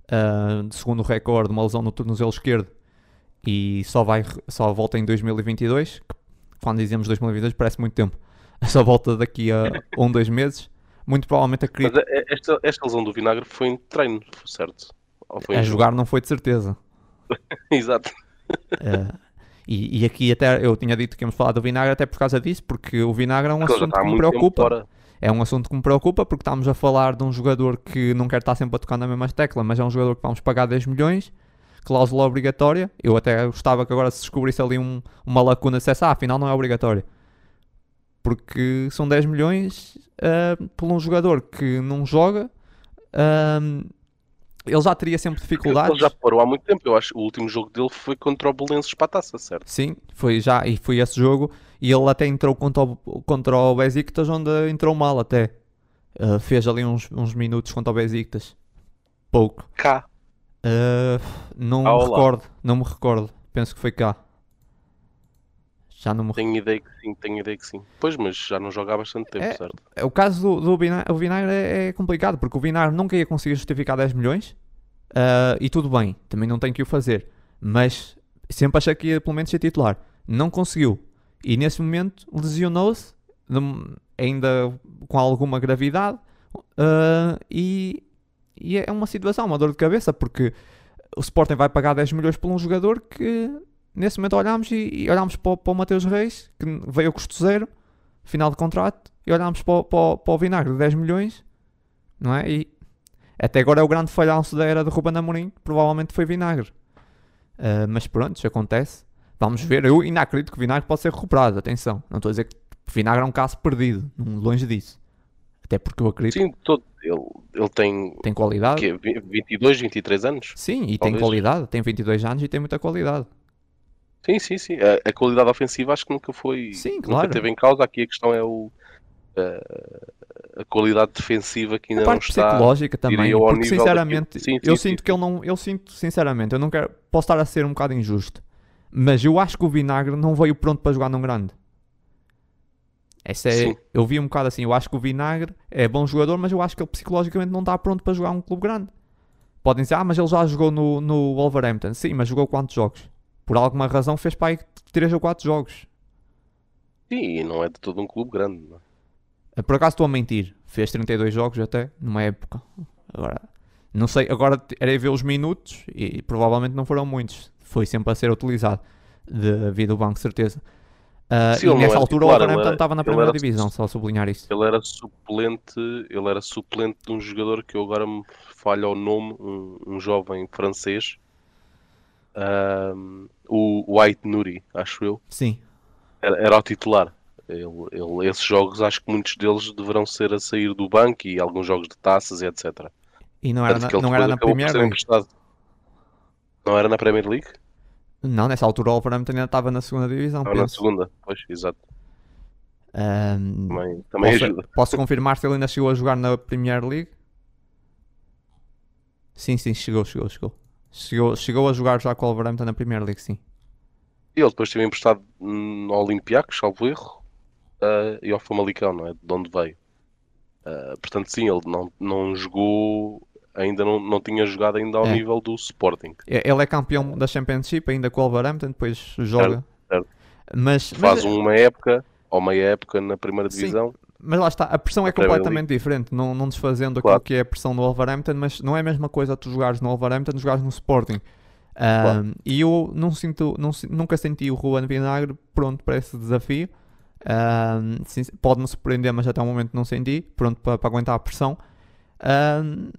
uh, segundo o recorde, uma lesão no tornozelo esquerdo e só, vai, só volta em 2022. Quando dizemos 2022 parece muito tempo. Só volta daqui a um, dois meses. Muito provavelmente a Mas é, esta, esta lesão do Vinagre foi em treino, certo? a jogar não foi de certeza. Exato. E, e, aqui até eu tinha dito que íamos falar do vinagre até por causa disso, porque o vinagre é um assunto que me preocupa. É um assunto que me preocupa porque estamos a falar de um jogador que não quer estar sempre a tocar na mesma tecla, mas é um jogador que vamos pagar 10 milhões, cláusula obrigatória. Eu até gostava que agora se descobrisse ali um, uma lacuna, se ah, afinal não é obrigatório. Porque são 10 milhões uh, por um jogador que não joga. Uh, ele já teria sempre dificuldades. Ele já parou há muito tempo. Eu acho que o último jogo dele foi contra o Belenenses para a taça, certo? Sim, foi já, e foi esse jogo. E ele até entrou contra o, contra o Besiktas, onde entrou mal até. Uh, fez ali uns, uns minutos contra o Besiktas. Pouco. Cá. Uh, não ah, me recordo, não me recordo. Penso que foi cá. Já não me Tenho ideia que sim, tenho ideia que sim. Pois, mas já não joga há bastante tempo, é, certo? É, o caso do, do Vinagre, o Vinagre é, é, complicado, porque o Vinagre nunca ia conseguir justificar 10 milhões. Uh, e tudo bem, também não tem que o fazer. Mas sempre achei que ia pelo menos ser titular. Não conseguiu. E nesse momento lesionou-se, ainda com alguma gravidade. Uh, e, e é uma situação, uma dor de cabeça, porque o Sporting vai pagar 10 milhões por um jogador que nesse momento olhámos e, e olhámos para, para o Mateus Reis, que veio a custo zero, final de contrato, e olhámos para, para, para o Vinagre de 10 milhões, não é? E até agora é o grande falhanço da era de Ruben Amorim, provavelmente foi Vinagre. Uh, mas pronto, isso acontece. Vamos ver. Eu ainda acredito que o Vinagre pode ser recuperado, atenção. Não estou a dizer que o Vinagre é um caso perdido, longe disso. Até porque eu acredito. Sim, todo, ele, ele tem. Tem qualidade. Que, 22, 23 anos? Sim, e talvez. tem qualidade. Tem 22 anos e tem muita qualidade. Sim, sim, sim. A, a, qualidade ofensiva acho que nunca foi. Sim, claro. Nunca teve em causa. Aqui a questão é o. Uh, a qualidade defensiva que ainda a não parte está. psicológica também, porque sinceramente, daquilo- Sim, eu sim, sinto sim, que ele não, eu sinto sinceramente, eu não quero, posso estar a ser um bocado injusto, mas eu acho que o Vinagre não veio pronto para jogar num grande. Essa é, Sim. eu vi um bocado assim, eu acho que o Vinagre é bom jogador, mas eu acho que ele psicologicamente não está pronto para jogar um clube grande. Podem dizer, ah, mas ele já jogou no, no Wolverhampton. Sim, mas jogou quantos jogos? Por alguma razão fez para aí 3 ou 4 jogos. Sim, e não é de todo um clube grande. não é? Por acaso estou a mentir. Fez 32 jogos até, numa época. Agora, não sei, agora era ver os minutos e provavelmente não foram muitos. Foi sempre a ser utilizado devido ao banco, certeza. Ah, Sim, e nessa altura o titular, ele Wolverhampton era- estava na primeira era- divisão, só sublinhar isso. Ele era suplente, ele era suplente de um jogador que eu agora me falha o nome, um, um jovem francês, Ahm, o White Nuri, acho eu, Sim, era, era o titular. Ele, ele- esses jogos, acho que muitos deles deverão ser a sair do banco e alguns jogos de taças e etc. e não era na, não era na Premier League. Não era na Premier League? Não, nessa altura o Wolverhampton ainda estava na segunda divisão. Estava na segunda, pois, exato. Ahm, Também, também posso, ajuda. posso confirmar se ele ainda chegou a jogar na Premier League? Sim, sim, chegou, chegou, chegou. Chegou, chegou a jogar já com o Wolverhampton na Premier League, sim. E ele depois esteve emprestado no Olympiacos, salvo erro, ah, e ao Famalicão, não é? De onde veio. Ah, portanto, sim, ele não, não jogou, ainda não, não tinha jogado ainda ao É. nível do Sporting. E- Ele é campeão da Championship ainda com o Wolverhampton, depois joga. certo. Mas, Faz mas, uma época, ou meia época na primeira Sim. Mas lá está, a pressão é completamente diferente. Não, não desfazendo Claro. aquilo que é a pressão do Wolverhampton, mas não é a mesma coisa tu jogares no Wolverhampton jogares no Sporting. Ahm, E eu não sinto, não nunca senti o Juan Vinagre pronto para esse desafio. Sim, Pode-me surpreender, mas até o momento não senti pronto para, para aguentar a pressão. Ahm,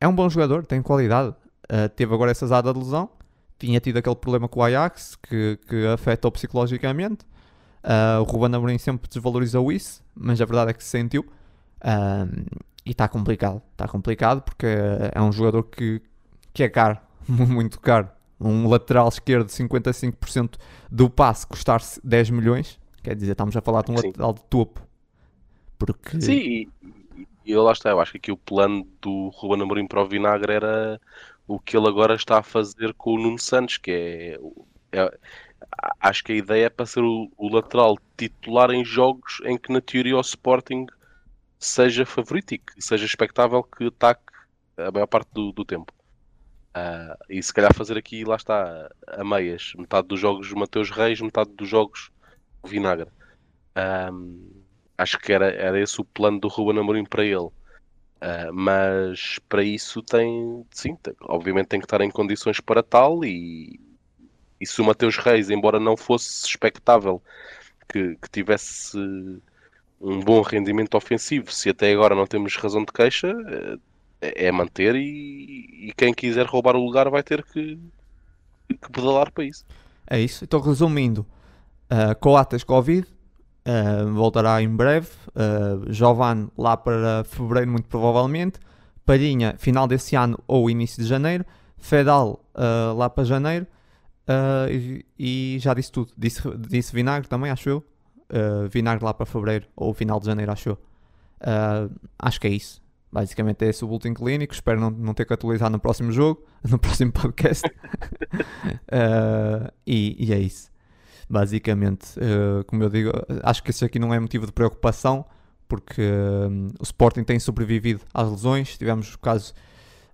é um bom jogador, tem qualidade. Ah, teve agora essa zada de lesão. Tinha tido aquele problema com o Ajax que, que afetou psicologicamente. Ah, o Ruben Amorim sempre desvalorizou isso, mas a verdade é que se sentiu. E está complicado. Está complicado porque é um jogador que, que é caro, muito caro. Um lateral esquerdo, 55% do passe custar 10 milhões. Quer dizer, estamos a falar de um Sim. lateral de topo. Porque Sim, e, e- e lá está. Eu acho que aqui o plano do Ruben Amorim para o Vinagre era o que ele agora está a fazer com o Nuno Santos, que é, é- acho que a ideia é para ser o, o lateral titular em jogos em que na teoria o Sporting seja favorito e que seja expectável que ataque a maior parte do, do tempo. Ah, e se calhar fazer aqui, lá está, a meias. Metade dos jogos Mateus Reis, metade dos jogos Vinagre. Ahm, acho que era, era esse o plano do Ruben Amorim para ele. Ah, mas para isso tem, sim, tem- obviamente tem que estar em condições para tal e, e se o Mateus Reis, embora não fosse expectável que, que tivesse um bom rendimento ofensivo, se até agora não temos razão de queixa, eh, é, manter e, e quem quiser roubar o lugar vai ter que, que pedalar para isso. É isso. Então, resumindo, uh, Covid uh, voltará em breve. Uh, Jovan lá para fevereiro, muito provavelmente. Palhinha, final desse ano ou início de janeiro. Fedal uh, lá para janeiro. Uh, e, já disse tudo. Disse, disse Vinagre também, acho eu. Uh, vinagre lá para fevereiro ou final de janeiro, acho eu. Uh, acho que é isso. Basicamente é esse o boletim clínico. Espero não, não ter que atualizar no próximo jogo, no próximo podcast. E, e é isso. Basicamente, como eu digo, acho que isso aqui não é motivo de preocupação, porque uh, o Sporting tem sobrevivido às lesões. Tivemos o caso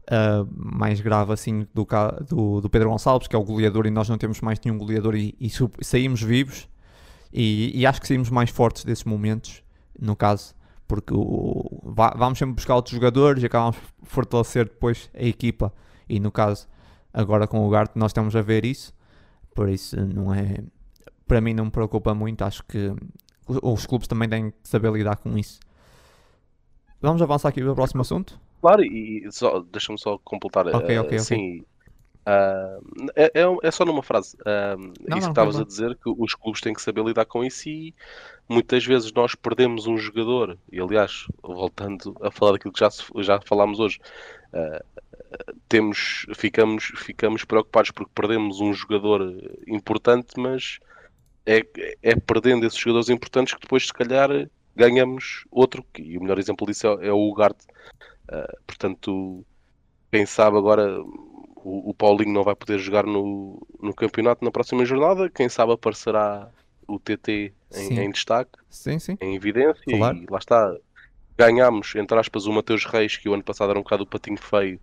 uh, mais grave assim do, do, do Pedro Gonçalves, que é o goleador, e nós não temos mais nenhum goleador e, e saímos vivos. E, e acho que saímos mais fortes desses momentos, no caso, porque o, va- vamos sempre buscar outros jogadores e acabamos por fortalecer depois a equipa. E no caso, agora com o Garte, nós estamos a ver isso. Por isso, não é. Para mim, não me preocupa muito. Acho que os clubes também têm que saber lidar com isso. Vamos avançar aqui para o próximo assunto? Claro, e só, deixa-me só completar. Ok, eh, ok, ok. Sim, ah, é, é, é só numa frase. Ah, Não, isso que estavas a dizer, que os clubes têm que saber lidar com isso e muitas vezes nós perdemos um jogador. E aliás, voltando a falar daquilo que já, já falámos hoje, ah, temos, ficamos, ficamos preocupados porque perdemos um jogador importante, mas é, é perdendo esses jogadores importantes que depois, se calhar, ganhamos outro, e o melhor exemplo disso é, é o Ugarte. Uh, portanto, quem sabe agora o, o, Paulinho não vai poder jogar no, no campeonato na próxima jornada, quem sabe aparecerá o TT em, em destaque, sim, sim. em evidência, claro. e lá está. Ganhámos, entre aspas, o Mateus Reis, que o ano passado era um bocado o patinho feio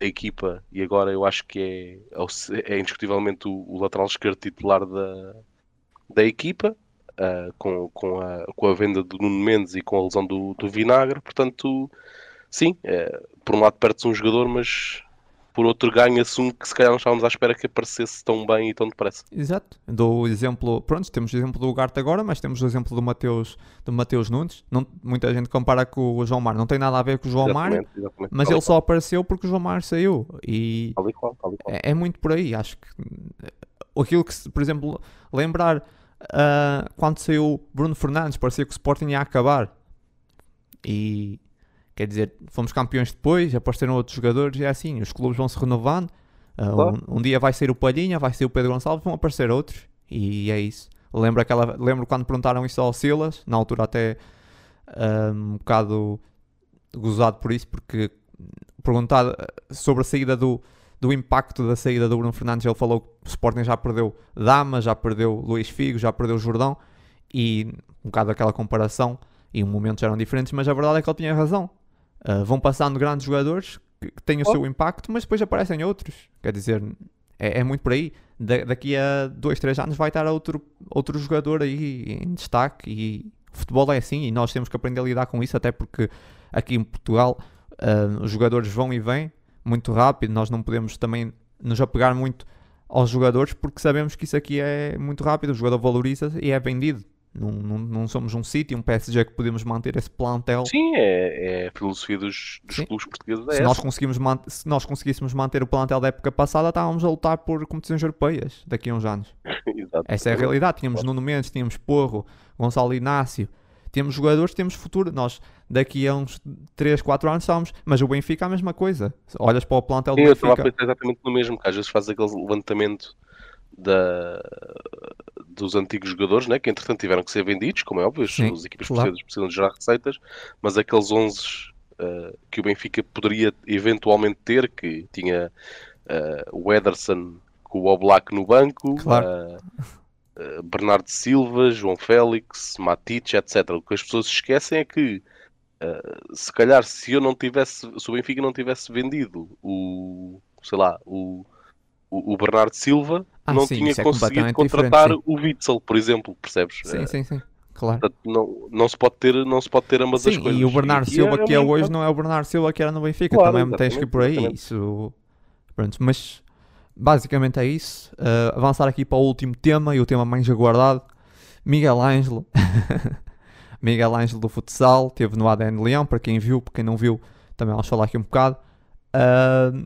da equipa, e agora eu acho que é, é indiscutivelmente o, o lateral esquerdo titular da, da equipa uh, com, com, a, com a venda do Nuno Mendes e com a lesão do, do Vinagre. Portanto, sim, é, por um lado perde-se um jogador, mas por outro ganha-se um que se calhar não estávamos à espera que aparecesse tão bem e tão depressa. Exato. Dou o exemplo, pronto, temos o exemplo do Ugarte agora, mas temos o exemplo do Mateus, do Mateus Nunes. Não, muita gente compara com o João Mar, não tem nada a ver com o João Mar, mas ele só apareceu porque o João Mar saiu. E qual, qual. É, é, muito por aí. Acho que aquilo que, por exemplo, lembrar uh, quando saiu Bruno Fernandes, parecia que o Sporting ia acabar. E quer dizer, fomos campeões depois, apareceram outros jogadores, e é assim, os clubes vão se renovando. Uh, um, um, dia vai ser o Palhinha, vai ser o Pedro Gonçalves, vão aparecer outros, e é isso. Lembro, aquela, lembro quando perguntaram isso ao Silas, na altura até uh, um bocado gozado por isso, porque perguntado sobre a saída do, do impacto da saída do Bruno Fernandes, ele falou que o Sporting já perdeu Dama, já perdeu Luís Figo, já perdeu Jordão e um bocado aquela comparação e os momentos eram diferentes, mas a verdade é que ele tinha razão. Uh, vão passando grandes jogadores que, que têm o oh. seu impacto, mas depois aparecem outros. Quer dizer, é, é muito por aí. Da, daqui a dois, três anos vai estar outro, outro jogador aí em destaque e o futebol é assim e nós temos que aprender a lidar com isso, até porque aqui em Portugal uh, os jogadores vão e vêm muito rápido, nós não podemos também nos apegar muito aos jogadores porque sabemos que isso aqui é muito rápido, o jogador valoriza e é vendido. Não, não, não somos um sítio, um PSG que podemos manter esse plantel. Sim, é, é a filosofia dos, dos clubes portugueses. É se, nós conseguimos se nós conseguíssemos manter o plantel da época passada, estávamos a lutar por competições europeias daqui a uns anos. Essa é a realidade. Tínhamos Nuno Mendes, tínhamos Porro, Gonçalo Inácio, temos jogadores, temos futuro. Nós daqui a uns 3, 4 anos estamos. Mas o Benfica é a mesma coisa. Olhas para o plantel do Sim, Benfica. Eu estava exatamente no mesmo, que às vezes faz aquele levantamento da, dos antigos jogadores, né, que entretanto tiveram que ser vendidos, como é óbvio, Sim, as equipas claro. precisam de gerar receitas, mas aqueles 11 uh, que o Benfica poderia eventualmente ter, que tinha uh, o Ederson com o Oblak no banco, claro. uh, eh, Bernardo Silva, João Félix, Matic, etc. O que as pessoas esquecem é que se calhar se eu não tivesse, se o Benfica não tivesse vendido o, sei lá, o, o, Bernardo Silva, ah, não sim, tinha é conseguido contratar o Witzel, por exemplo, percebes? Sim, uh, sim, sim. Claro. Portanto, não, não, se pode ter, não se pode ter ambas sim, as coisas. E o Bernardo Silva é que é hoje não é o Bernardo Silva que era no Benfica, claro, também tens que ir por aí. Isso, pronto, mas basicamente é isso. Uh, avançar aqui para o último tema e o tema mais aguardado. Miguel Ângelo. Miguel Ângelo do futsal, teve no ADN Leão, para quem viu, para quem não viu, também vamos falar aqui um bocado. Uh,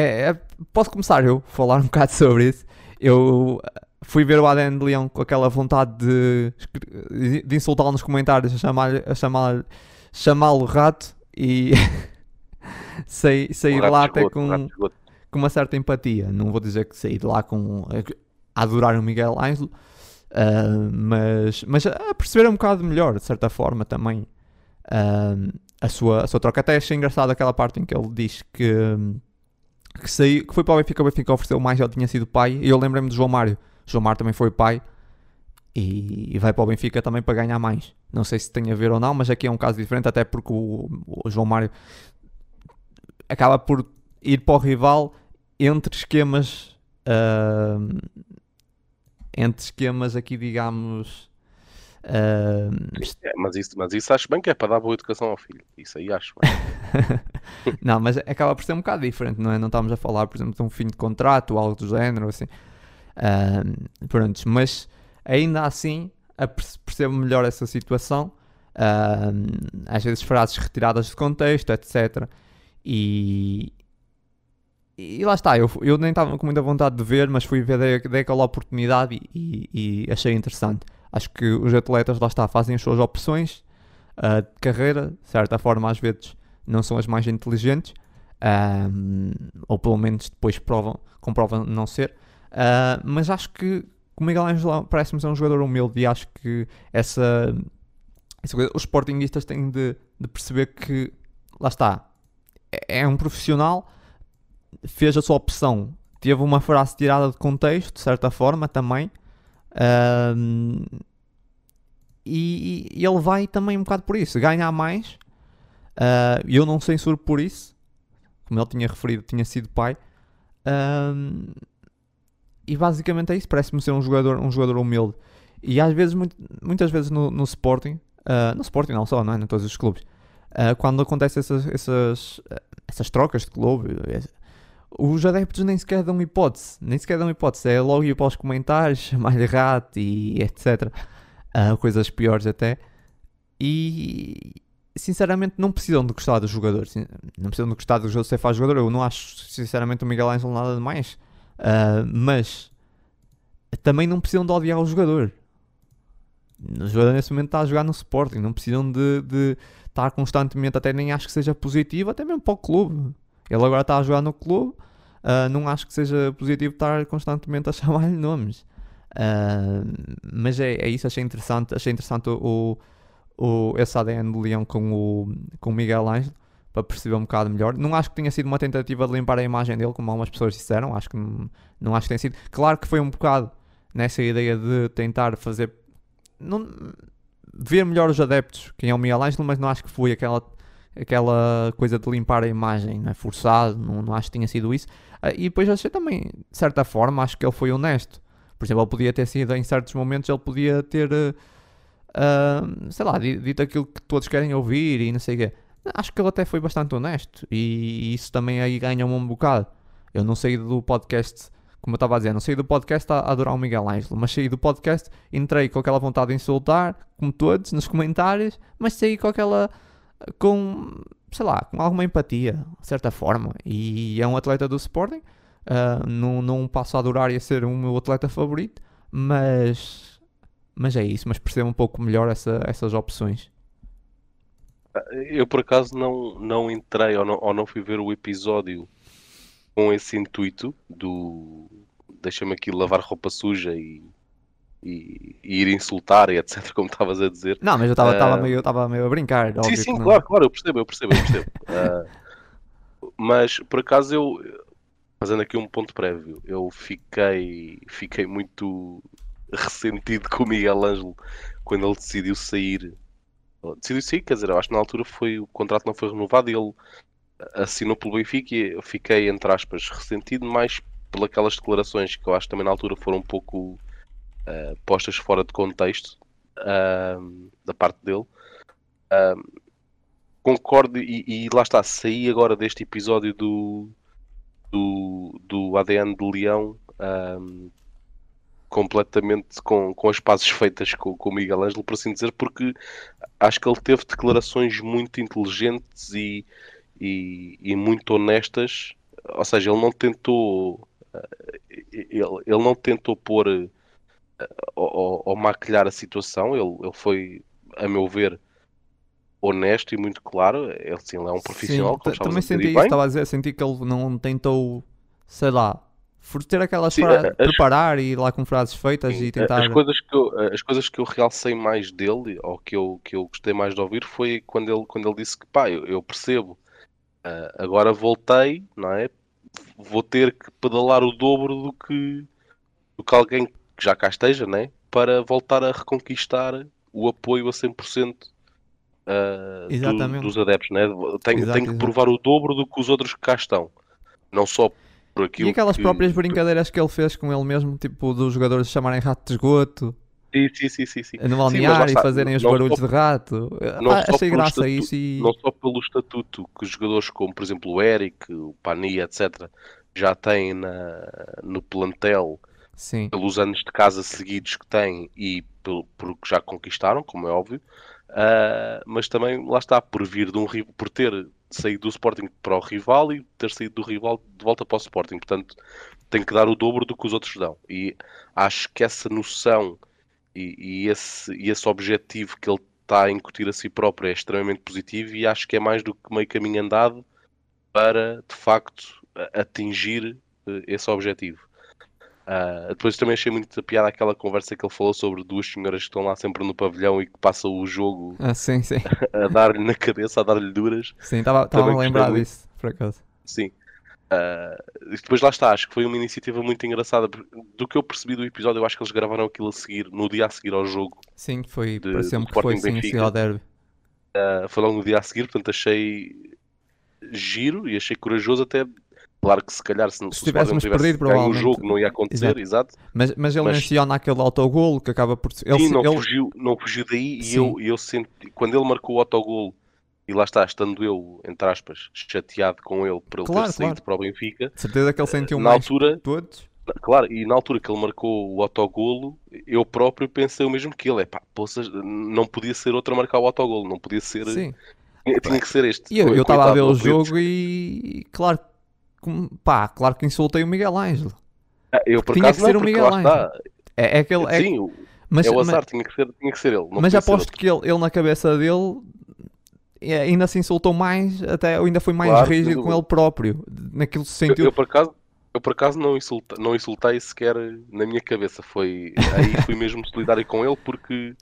é, é, posso começar eu a falar um bocado sobre isso. Eu fui ver o ADN de Leão com aquela vontade de, de insultá-lo nos comentários, a chamar-lhe a chamar, chamá-lo rato e saí, saí de lá até com com uma certa empatia. Não vou dizer que saí de lá com a adorar o Miguel Ângelo, uh, mas, mas a perceber um bocado melhor, de certa forma, também uh, a, sua, a sua troca. Até achei engraçado aquela parte em que ele diz que, que, saiu, que foi para o Benfica, o Benfica ofereceu mais, ele tinha sido pai, e eu lembrei-me do João Mário. João Mário também foi pai. E, e, vai para o Benfica também para ganhar mais. Não sei se tem a ver ou não, mas aqui é um caso diferente, até porque o, o João Mário acaba por ir para o rival entre esquemas uh, entre esquemas aqui digamos uh, é, mas, isso, mas isso acho bem que é para dar boa educação ao filho. Isso aí acho não, mas acaba por ser um bocado diferente não é? Não estamos a falar, por exemplo, de um fim de contrato ou algo do género assim. Uh, pronto, mas ainda assim percebo melhor essa situação. Uh, às vezes frases retiradas de contexto, etc e, e lá está, eu, eu nem estava com muita vontade de ver, mas fui ver, dei, dei aquela oportunidade e, e, e, achei interessante. Acho que os atletas lá está, fazem as suas opções uh, de carreira, de certa forma às vezes não são as mais inteligentes, um, ou pelo menos depois provam, comprovam não ser, uh, mas acho que o Miguel Ângelo parece-me ser um jogador humilde e acho que essa, os sportinguistas têm de, de perceber que, lá está, é, é um profissional, fez a sua opção, teve uma frase tirada de contexto, de certa forma, também, um, e, e, ele vai também um bocado por isso, ganhar mais. Uh, eu não censuro por isso, como ele tinha referido, tinha sido pai. Um, e basicamente é isso. Parece-me ser um jogador, um jogador humilde. E às vezes, muito, muitas vezes no, no Sporting, uh, no Sporting não só, não é? Em todos os clubes, uh, quando acontecem essas, essas, essas trocas de clube, os adeptos nem sequer dão hipótese, nem sequer dão hipótese. É logo ir para os comentários, chamar-lhe rato e etc uh, coisas piores até. E sinceramente não precisam de gostar dos jogadores. Não precisam de gostar do jogador se faz jogador. Eu não acho sinceramente o Miguel Angel nada de mais. Uh, mas também não precisam de odiar o jogador. O jogador nesse momento está a jogar no Sporting. Não precisam de, de estar constantemente, até nem acho que seja positivo, até mesmo para o clube. Ele agora está a jogar no clube. Uh, não acho que seja positivo estar constantemente a chamar-lhe nomes. Uh, mas é, é, isso, achei interessante, achei interessante o, o, esse ADN do Leão com o, com o Miguel Ângelo para perceber um bocado melhor. Não acho que tenha sido uma tentativa de limpar a imagem dele, como algumas pessoas disseram. Acho que não, não acho que tenha sido. Claro que foi um bocado nessa ideia de tentar fazer. Não, ver melhor os adeptos, quem é o Miguel Ângelo, mas não acho que foi aquela, aquela coisa de limpar a imagem, não é? forçado. Não, não acho que tenha sido isso. Uh, e depois achei também, de certa forma, acho que ele foi honesto. Por exemplo, ele podia ter sido, em certos momentos, ele podia ter, uh, sei lá, dito aquilo que todos querem ouvir e não sei o quê. Acho que ele até foi bastante honesto e isso também aí ganha-me um bocado. Eu não saí do podcast, como eu estava a dizer, não saí do podcast a adorar o Miguel Ângelo, mas saí do podcast, entrei com aquela vontade de insultar, como todos, nos comentários, mas saí com aquela, com, sei lá, com alguma empatia, de certa forma. E é um atleta do Sporting Uh, não, não passo a adorar e a ser o meu atleta favorito, mas, mas é isso. Mas percebo um pouco melhor essa, essas opções. Eu por acaso não, não entrei ou não, ou não fui ver o episódio com esse intuito do deixa-me aqui lavar roupa suja e, e, e, ir insultar e etc, como estavas a dizer. Não, mas eu estava uh, meio, meio a brincar. Sim, sim, claro, claro, eu percebo, eu percebo, eu percebo. uh, mas por acaso eu, fazendo aqui um ponto prévio, eu fiquei, fiquei muito ressentido com o Miguel Ângelo quando ele decidiu sair. Decidiu sair, quer dizer, eu acho que na altura foi, o contrato não foi renovado e ele assinou pelo Benfica e eu fiquei, entre aspas, ressentido mais pelas declarações que eu acho que também na altura foram um pouco uh, postas fora de contexto uh, da parte dele. Uh, concordo e, e, lá está, saí agora deste episódio do, do, do ADN de Leão completamente com, com as pazes feitas com, com o Miguel Ângelo, por assim dizer, porque acho que ele teve declarações muito inteligentes e, e, e muito honestas, ou seja, ele não tentou ele, ele não tentou pôr ou, ou, maquilhar a situação, ele, ele foi, a meu ver, honesto e muito claro. Ele, sim, ele é um profissional. Sim, também senti isso, estava a dizer, senti que ele não tentou, sei lá, ter aquelas sim, frases, as, preparar e ir lá com frases feitas sim, e tentar. As coisas, que eu, as coisas que eu realcei mais dele, ou que eu, que eu gostei mais de ouvir, foi quando ele, quando ele disse que, pá, eu, eu percebo, uh, agora voltei, não é? Vou ter que pedalar o dobro do que, do que alguém que já cá esteja, né? Para voltar a reconquistar o apoio a 100% uh, do, dos adeptos, né? tem, exato, tem que provar o dobro do que os outros que cá estão, não só por aquilo. E aquelas que... próprias brincadeiras que ele fez com ele mesmo, tipo dos jogadores chamarem rato de esgoto. Sim, sim, sim, sim, sim. No balneário e fazerem os barulhos só, de rato. Não ah, achei graça estatuto, isso e... Não só pelo estatuto que os jogadores como, por exemplo, o Eric, o Pani, etc., já têm na, no plantel Sim. pelos anos de casa seguidos que têm e pelo, por que já conquistaram, como é óbvio, Uh, mas também lá está, por vir de um por ter saído do Sporting para o rival e ter saído do rival de volta para o Sporting. Portanto, tem que dar o dobro do que os outros dão. E acho que essa noção e, e esse, e esse objetivo que ele está a incutir a si próprio é extremamente positivo e acho que é mais do que meio caminho andado para de facto atingir uh, esse objetivo. Uh, depois também achei muito piada aquela conversa que ele falou sobre duas senhoras que estão lá sempre no pavilhão e que passam o jogo Ah, sim, sim. a dar-lhe na cabeça, a dar-lhe duras. Sim, estava a lembrar disso, por acaso. Sim. Uh, e depois lá está, acho que foi uma iniciativa muito engraçada. Do que eu percebi do episódio, eu acho que eles gravaram aquilo a seguir, no dia a seguir ao jogo. Sim, foi, De- pareceu-me que foi sim, Benfica. ao derby. Uh, foi logo no dia a seguir, portanto achei giro e achei corajoso até. Claro que se calhar se, Se tivéssemos tivesse perdido, ganho o provavelmente- jogo não ia acontecer, Exato. exato. Mas, mas ele Mas- menciona aquele autogolo que acaba por. Ele, Sim, não, ele- fugiu, não fugiu daí e Sim. eu, e eu senti, quando ele marcou o autogolo, e lá está, estando eu, entre aspas, chateado com ele por ele Claro, ter saído claro. para o Benfica, de certeza que ele sentiu na mais altura, todos. claro, e na altura que ele marcou o autogolo, eu próprio pensei o mesmo que ele, é pá, poças, não podia ser outro a marcar o autogolo, não podia ser, Sim. tinha, tinha que ser este. E eu estava a ver o jogo e, claro, pá, claro que insultei o Miguel Ângelo. Ah, Eu por tinha acaso que ser não, o Miguel está. É, é aquele. é- Sim, o- mas, é o mas- azar, tinha, que ser, tinha que ser ele. Mas aposto que ele, ele na cabeça dele ainda se insultou mais, até ainda foi mais Claro, rígido com ele próprio. Naquilo se Eu, eu, por acaso, eu por acaso não, insulta, não insultei sequer na minha cabeça. Foi, aí fui mesmo solidário com ele porque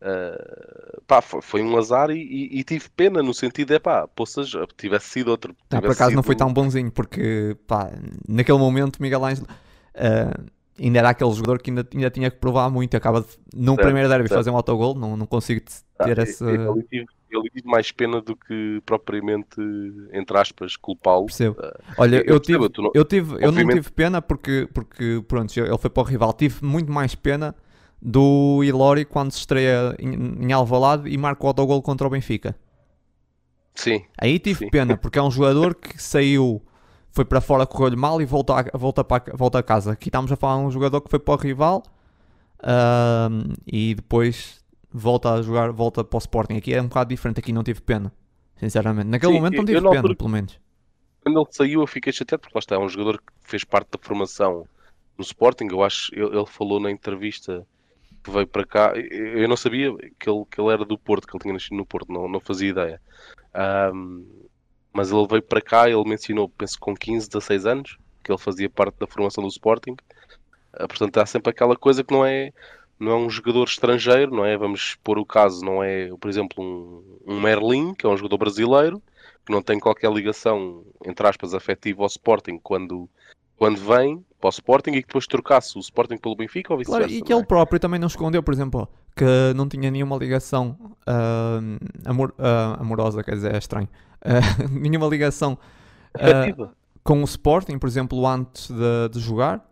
ah, pá, foi, foi um azar e, e- e tive pena no sentido é pá, poças, tivesse sido outro. Ah, por tivesse acaso não sido- foi tão bonzinho, porque pá, naquele momento Miguel Ângelo ah, ainda era aquele jogador que ainda, ainda tinha que provar muito. Acaba de, num Certo, primeiro derby certo. fazer um autogol, não, não consigo Ah, ter eu- essa. eu, tive, eu tive mais pena do que propriamente, entre aspas, culpá-lo. Percebo. Olha, eu, percebo, tive, tu não- eu, tive, eu não tive pena porque, porque pronto, ele foi para o rival. Tive muito mais pena do Ilori quando se estreia em, em Alvalade e marca o autogol contra o Benfica. Sim, Aí tive Sim. pena, porque é um jogador que saiu, foi para fora, correu-lhe mal e volta a, volta, para, volta a casa. Aqui estamos a falar de um jogador que foi para o rival e depois volta a jogar, volta para o Sporting. Aqui é um bocado diferente, aqui não tive pena, sinceramente. Naquele Sim, momento não tive pena, pelo menos. quando ele saiu eu fiquei chateado porque lá está, é um jogador que fez parte da formação no Sporting, eu acho, ele, ele falou na entrevista veio para cá, eu não sabia que ele, que ele era do Porto, que ele tinha nascido no Porto, não, não fazia ideia. Ahm, mas ele veio para cá, ele mencionou, penso com 15, 16 anos, que ele fazia parte da formação do Sporting. Ah, portanto, há sempre aquela coisa que não é, não é um jogador estrangeiro, não é? Vamos pôr o caso, não é, por exemplo, um, um Merlin, que é um jogador brasileiro, que não tem qualquer ligação, entre aspas, afetiva ao Sporting quando, quando vem para o Sporting e que depois trocasse o Sporting pelo Benfica ou Claro, vice-versa. e que ele próprio também não escondeu, por exemplo, que não tinha nenhuma ligação ahm, amor- ah, amorosa, quer dizer, é estranho, Ah, nenhuma ligação é? ah, com o Sporting, por exemplo, antes de, de jogar,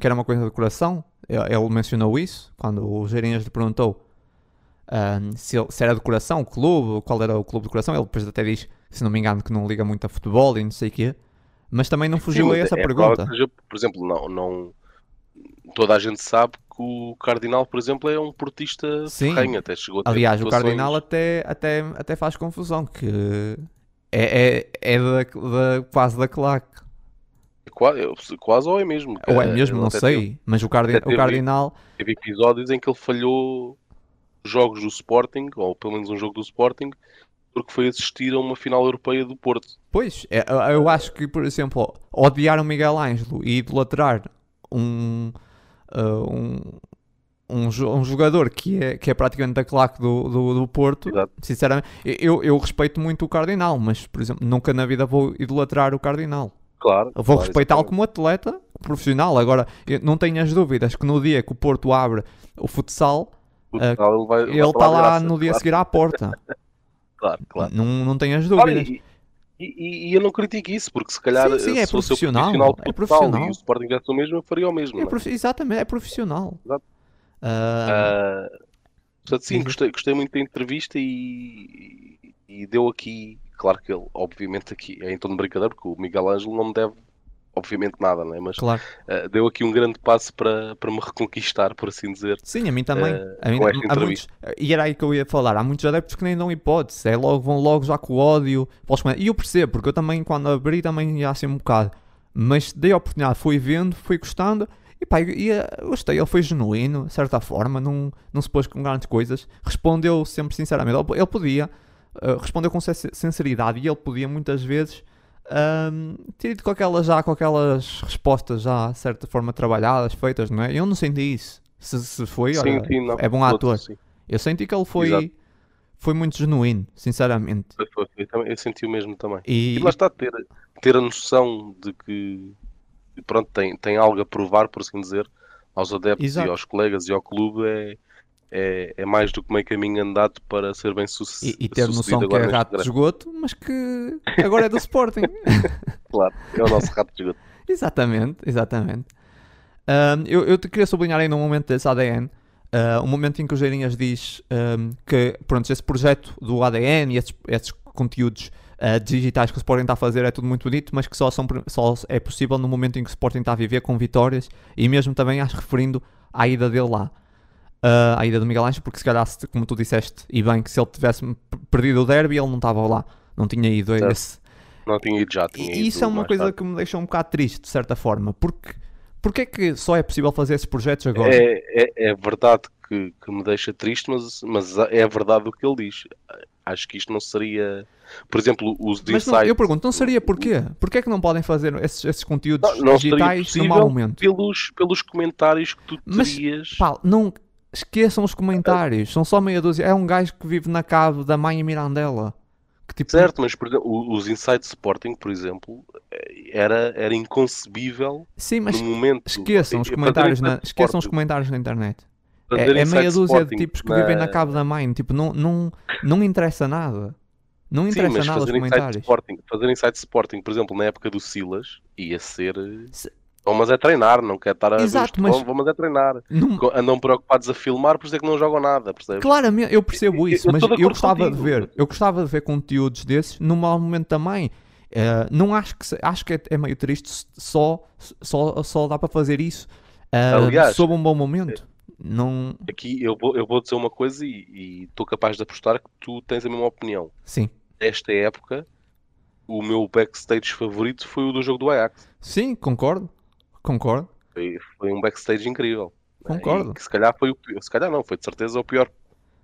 que era uma coisa de coração. Ele, mencionou isso quando o Geirinhas lhe perguntou se, ele- se era de coração o clube, qual era o clube de coração. Ele depois até diz, se não me engano, que não liga muito a futebol e não sei o quê. Mas também não fugiu Sim, a essa é pergunta. seja, por exemplo, não, não. Toda a gente sabe que o Cardinal, por exemplo, é um portista Sim. ferrenho, até chegou Aliás, o Cardinal até, até, até faz confusão, que é, é, é da, da- quase da claque. Qua- eu- Quase ou é mesmo. Ou é Eh, mesmo, não sei. Teve, Mas o, Cardi- até o Cardinal, teve episódios em que ele falhou jogos do Sporting, ou pelo menos um jogo do Sporting, porque foi assistir a uma final europeia do Porto. pois, é, eu- acho que, por exemplo, odiar o Miguel Ângelo e idolatrar um, ah, um, um, jo- um jogador que é, que é praticamente da claque do, do, do Porto, Exato. sinceramente, eu, eu respeito muito o Cardinal, mas, por exemplo, nunca na vida vou idolatrar o Cardinal. Claro. Eu vou claro, respeitá-lo como atleta profissional. Agora, não tenho as dúvidas que no dia que o Porto abre o futsal, O Portugal, ele vai, ele está lá graça, no dia a claro, seguir à porta. Claro, claro. Não, não tenho as Claro, dúvidas. e, e- e eu não critico isso, porque se calhar Sim, sim, é se profissional, profissional é profissional. e o Sporting tivesse o mesmo, eu faria o mesmo. É é? profi- exatamente, é profissional. Exato. Ah, Ah, portanto, sim, gostei, gostei muito da entrevista e, e deu aqui, claro que ele, obviamente, aqui é em tom de brincadeira, porque o Miguel Ângelo não me deve, obviamente, nada, né? mas claro. ah, deu aqui um grande passo para, para me reconquistar, por assim dizer. Sim, a mim também. eh, A mim- há muitos, e era aí que eu ia falar. Há muitos adeptos que nem dão hipótese. É logo, vão logo já com o ódio. E eu percebo, porque eu também, quando abri, também ia assim um bocado. Mas dei a oportunidade, fui vendo, fui gostando. E pá, e, eh, gostei. Ele foi genuíno, de certa forma. Não, não se pôs com grandes coisas. Respondeu sempre sinceramente. Ele, ele podia, eh, respondeu com sin- sinceridade. E ele podia muitas vezes um, ter ido com aquelas, já, com aquelas respostas já, de certa forma, trabalhadas, feitas, não é? Eu não senti isso. Se, se foi, Sim, olha, sim, não, é bom ator. sim. Eu senti que ele foi, Exato. foi muito genuíno, sinceramente. Foi, foi, foi. Eu também- Eu senti o mesmo também. E, E lá está, ter, ter a noção de que pronto, tem, tem algo a provar, por assim dizer, aos adeptos Exato. e aos colegas e ao clube é, é, é mais do que meio caminho andado para ser bem suce- e, e ter sucedido noção que é rato de esgoto, mas que agora é do Sporting. Claro, é o nosso rato de esgoto. Exatamente, exatamente. Ahm, eu, eu te queria sublinhar ainda um momento desse ADN, ah, um momento em que o Geirinhas diz ahm, que pronto, esse projeto do ADN e esses, esses conteúdos ah, digitais que o Sporting está a fazer é tudo muito bonito, mas que só, são, só é possível no momento em que o Sporting está a viver com vitórias e mesmo também acho referindo à ida dele lá. Ah, à ida do Miguel Ângelo, porque se calhar, como tu disseste, e bem, que se ele tivesse perdido o derby, ele não estava lá, não tinha ido a Certo. esse, Não tinha ido já, tinha e isso é uma coisa tarde. que me deixa um bocado triste, de certa forma. Porque, porque é que só é possível fazer esses projetos agora? É, é, é verdade que, que me deixa triste, mas, mas é verdade o que ele diz. Acho que isto não seria. Por exemplo, os Mas não, insights. eu pergunto, não seria porquê? Porquê é que não podem fazer esses, esses conteúdos Não, não digitais no possível mau momento? pelos, pelos comentários que tu Mas, terias. Pá, não esqueçam os comentários, são só meia dúzia. É um gajo que vive na cave da mãe Mirandela. Que tipo, Certo, mas por exemplo, os Inside Sporting, por exemplo, eh, era, era inconcebível Sim, mas no momento. esqueçam os comentários na, esqueçam os comentários na internet. É, é meia dúzia de tipos que na- vivem na cave da mãe. Tipo, não, não, não interessa nada. Não Sim, interessa mas nada os comentários. Sporting, fazer Inside Sporting, por exemplo, na época do Silas, ia ser. Se- Mas é treinar, não quer estar a Exato, mas- mas é treinar. Não- Andam preocupados a filmar, por isso é que não jogam nada, percebes? Claramente, eu percebo isso, eu mas de eu gostava de contigo. ver, eu gostava de ver conteúdos desses num mau momento também. Eh, não acho que acho que é, é meio triste só só só dá para fazer isso eh, Aliás, sob um bom momento. Não, Aqui eu vou, eu vou dizer uma coisa e e estou capaz de apostar que tu tens a mesma opinião. sim, Nesta época, o meu backstage favorito foi o do jogo do Ajax. sim, concordo, concordo. Foi, foi um backstage incrível. Concordo. Que se calhar foi o pior, se calhar não, foi de certeza o pior,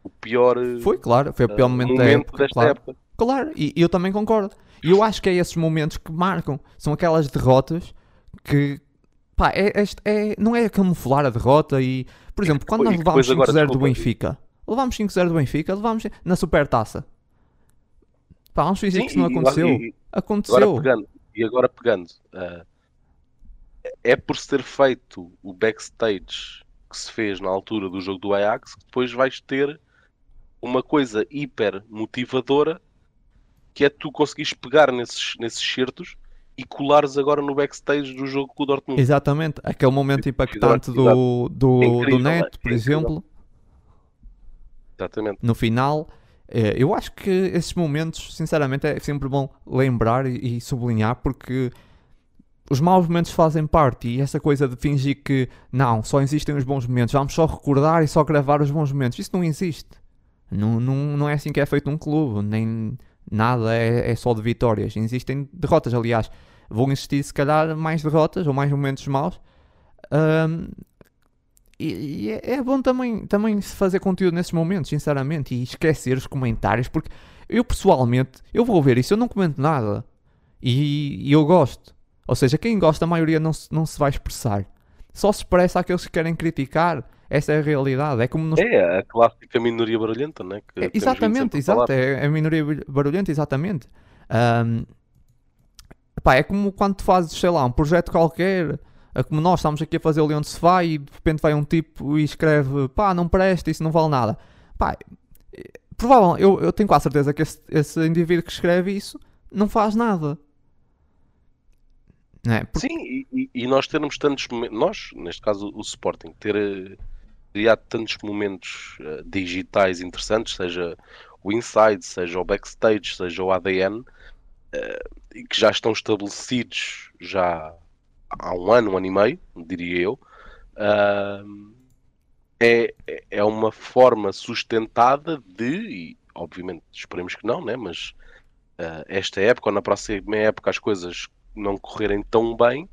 o pior Foi claro, foi o pior eh, momento, da época, desta claro. época. Claro, e e eu também concordo. E eu acho que é esses momentos que marcam. São aquelas derrotas que. Pá, é, é- é- não é camuflar a derrota e. Por exemplo, quando nós levámos depois 5-0 agora, do Benfica. Levámos 5-0 do Benfica, levámos na supertaça. Pá, vamos fingir que isso não aconteceu. e- aconteceu. Agora pegando, e agora pegando, ah, é por se ter feito o backstage que se fez na altura do jogo do Ajax que depois vais ter uma coisa hiper motivadora que é tu conseguires pegar nesses, nesses certos e colares agora no backstage do jogo com o Dortmund. Exatamente. Aquele momento impactante do, do, É incrível, do Neto, é por exemplo. Exatamente. no final. Eu acho que esses momentos, sinceramente, é sempre bom lembrar e sublinhar porque os maus momentos fazem parte e essa coisa de fingir que não, só existem os bons momentos, vamos só recordar e só gravar os bons momentos, isso não existe. Não, não, não é assim que é feito um clube, nem nada é, é só de vitórias. Existem derrotas, aliás, vão existir se calhar mais derrotas ou mais momentos maus. Ahm, e, e é, é bom também, também se fazer conteúdo nesses momentos, sinceramente, e esquecer os comentários, porque eu pessoalmente, eu vou ver isso, eu não comento nada. E, e eu gosto. Ou seja, quem gosta, a maioria não se, não se vai expressar. Só se expressa aqueles que querem criticar. Essa é a realidade. É como nos É a clássica minoria barulhenta, né? Que é, exatamente, exato. É, é a minoria bar- barulhenta, exatamente. Ahm, pá, é como quando tu fazes, sei lá, um projeto qualquer, é como nós estamos aqui a fazer o Leão de Sofá e de repente vai um tipo e escreve, pá, não presta, isso não vale nada. Pá, eh, provavelmente, eu, eu tenho quase certeza que esse, esse indivíduo que escreve isso não faz nada. É? Porque- Sim, e, e- nós termos tantos momentos, nós, neste caso o Sporting, ter eh, criado tantos momentos eh, digitais interessantes, seja o inside, seja o backstage, seja o ADN, eh, e que já estão estabelecidos já há um ano, um ano e meio, diria eu, ah, é, é- uma forma sustentada de, e obviamente esperemos que não, né? mas esta época ou na próxima época as coisas não correrem tão bem,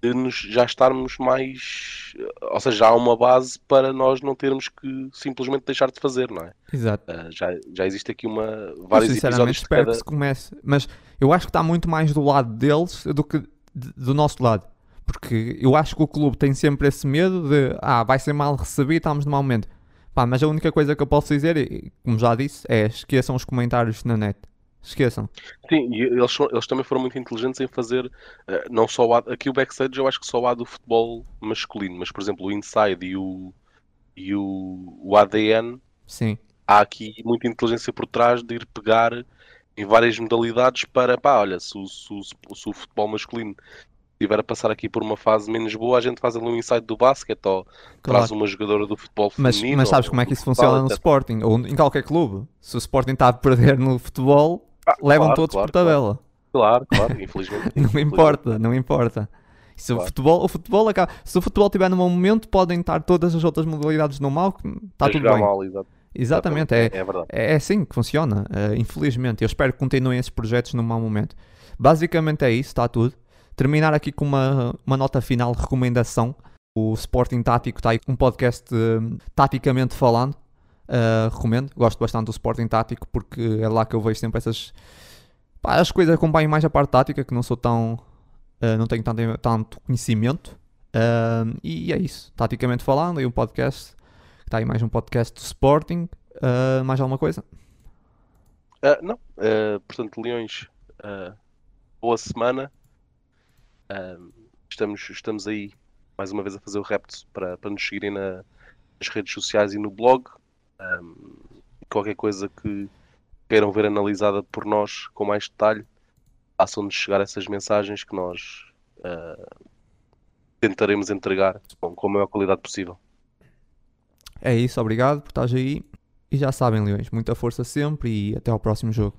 de nos, já estarmos mais. Ou seja, já há uma base para nós não termos que simplesmente deixar de fazer, não é? Exato. Uh, já, já existe aqui uma. Eu vários sinceramente episódios de espero cada... que se comece. Mas eu acho que está muito mais do lado deles do que do nosso lado. Porque eu acho que o clube tem sempre esse medo de ah, vai ser mal recebido, estamos no mau momento. Pá, mas a única coisa que eu posso dizer, como já disse, é esqueçam os comentários na net. Esqueçam. Sim, e eles, eles também foram muito inteligentes em fazer, eh, não só lado, aqui o backstage eu acho que só há do futebol masculino, mas por exemplo o inside e o, e o, o ADN, Sim. há aqui muita inteligência por trás de ir pegar em várias modalidades para, pá, olha, se o, se se o futebol masculino estiver a passar aqui por uma fase menos boa, a gente faz ali um inside do basquete ou traz Claro. uma jogadora do futebol Mas, feminino. mas sabes ou como é que isso funciona no. Sporting? Ou em qualquer clube. Se o Sporting está a perder no futebol, Ah, levam claro, todos claro, por tabela. Claro, claro, infelizmente. Não infelizmente. importa, não importa. Se o Claro. futebol, o futebol acaba, se o futebol estiver num mau momento, podem estar todas as outras modalidades no mal, está A tudo bem. mal. Exatamente, é, é verdade. é assim que funciona, eh, infelizmente. Eu espero que continuem esses projetos num mau momento. Basicamente é isso, está tudo. Terminar aqui com uma, uma nota final, recomendação. O Sporting Tático está aí com um podcast eh, taticamente falando. Eh, recomendo, gosto bastante do Sporting Tático porque é lá que eu vejo sempre essas. Pá, as coisas acompanho mais a parte tática, que não sou tão. eh, não tenho tanto, tanto conhecimento. Eh, e é isso, taticamente falando. E um podcast. Está aí mais um podcast do Sporting. Mais alguma coisa? Não, portanto, Leões, boa semana. Estamos, estamos aí mais uma vez a fazer o repto para, para nos seguirem na- nas redes sociais e no blog. Ah, qualquer coisa que queiram ver analisada por nós com mais detalhe, façam-nos chegar essas mensagens que nós ah, tentaremos entregar com, com a maior qualidade possível. É isso, obrigado por estás aí. E já sabem, Leões, muita força sempre e até ao próximo jogo.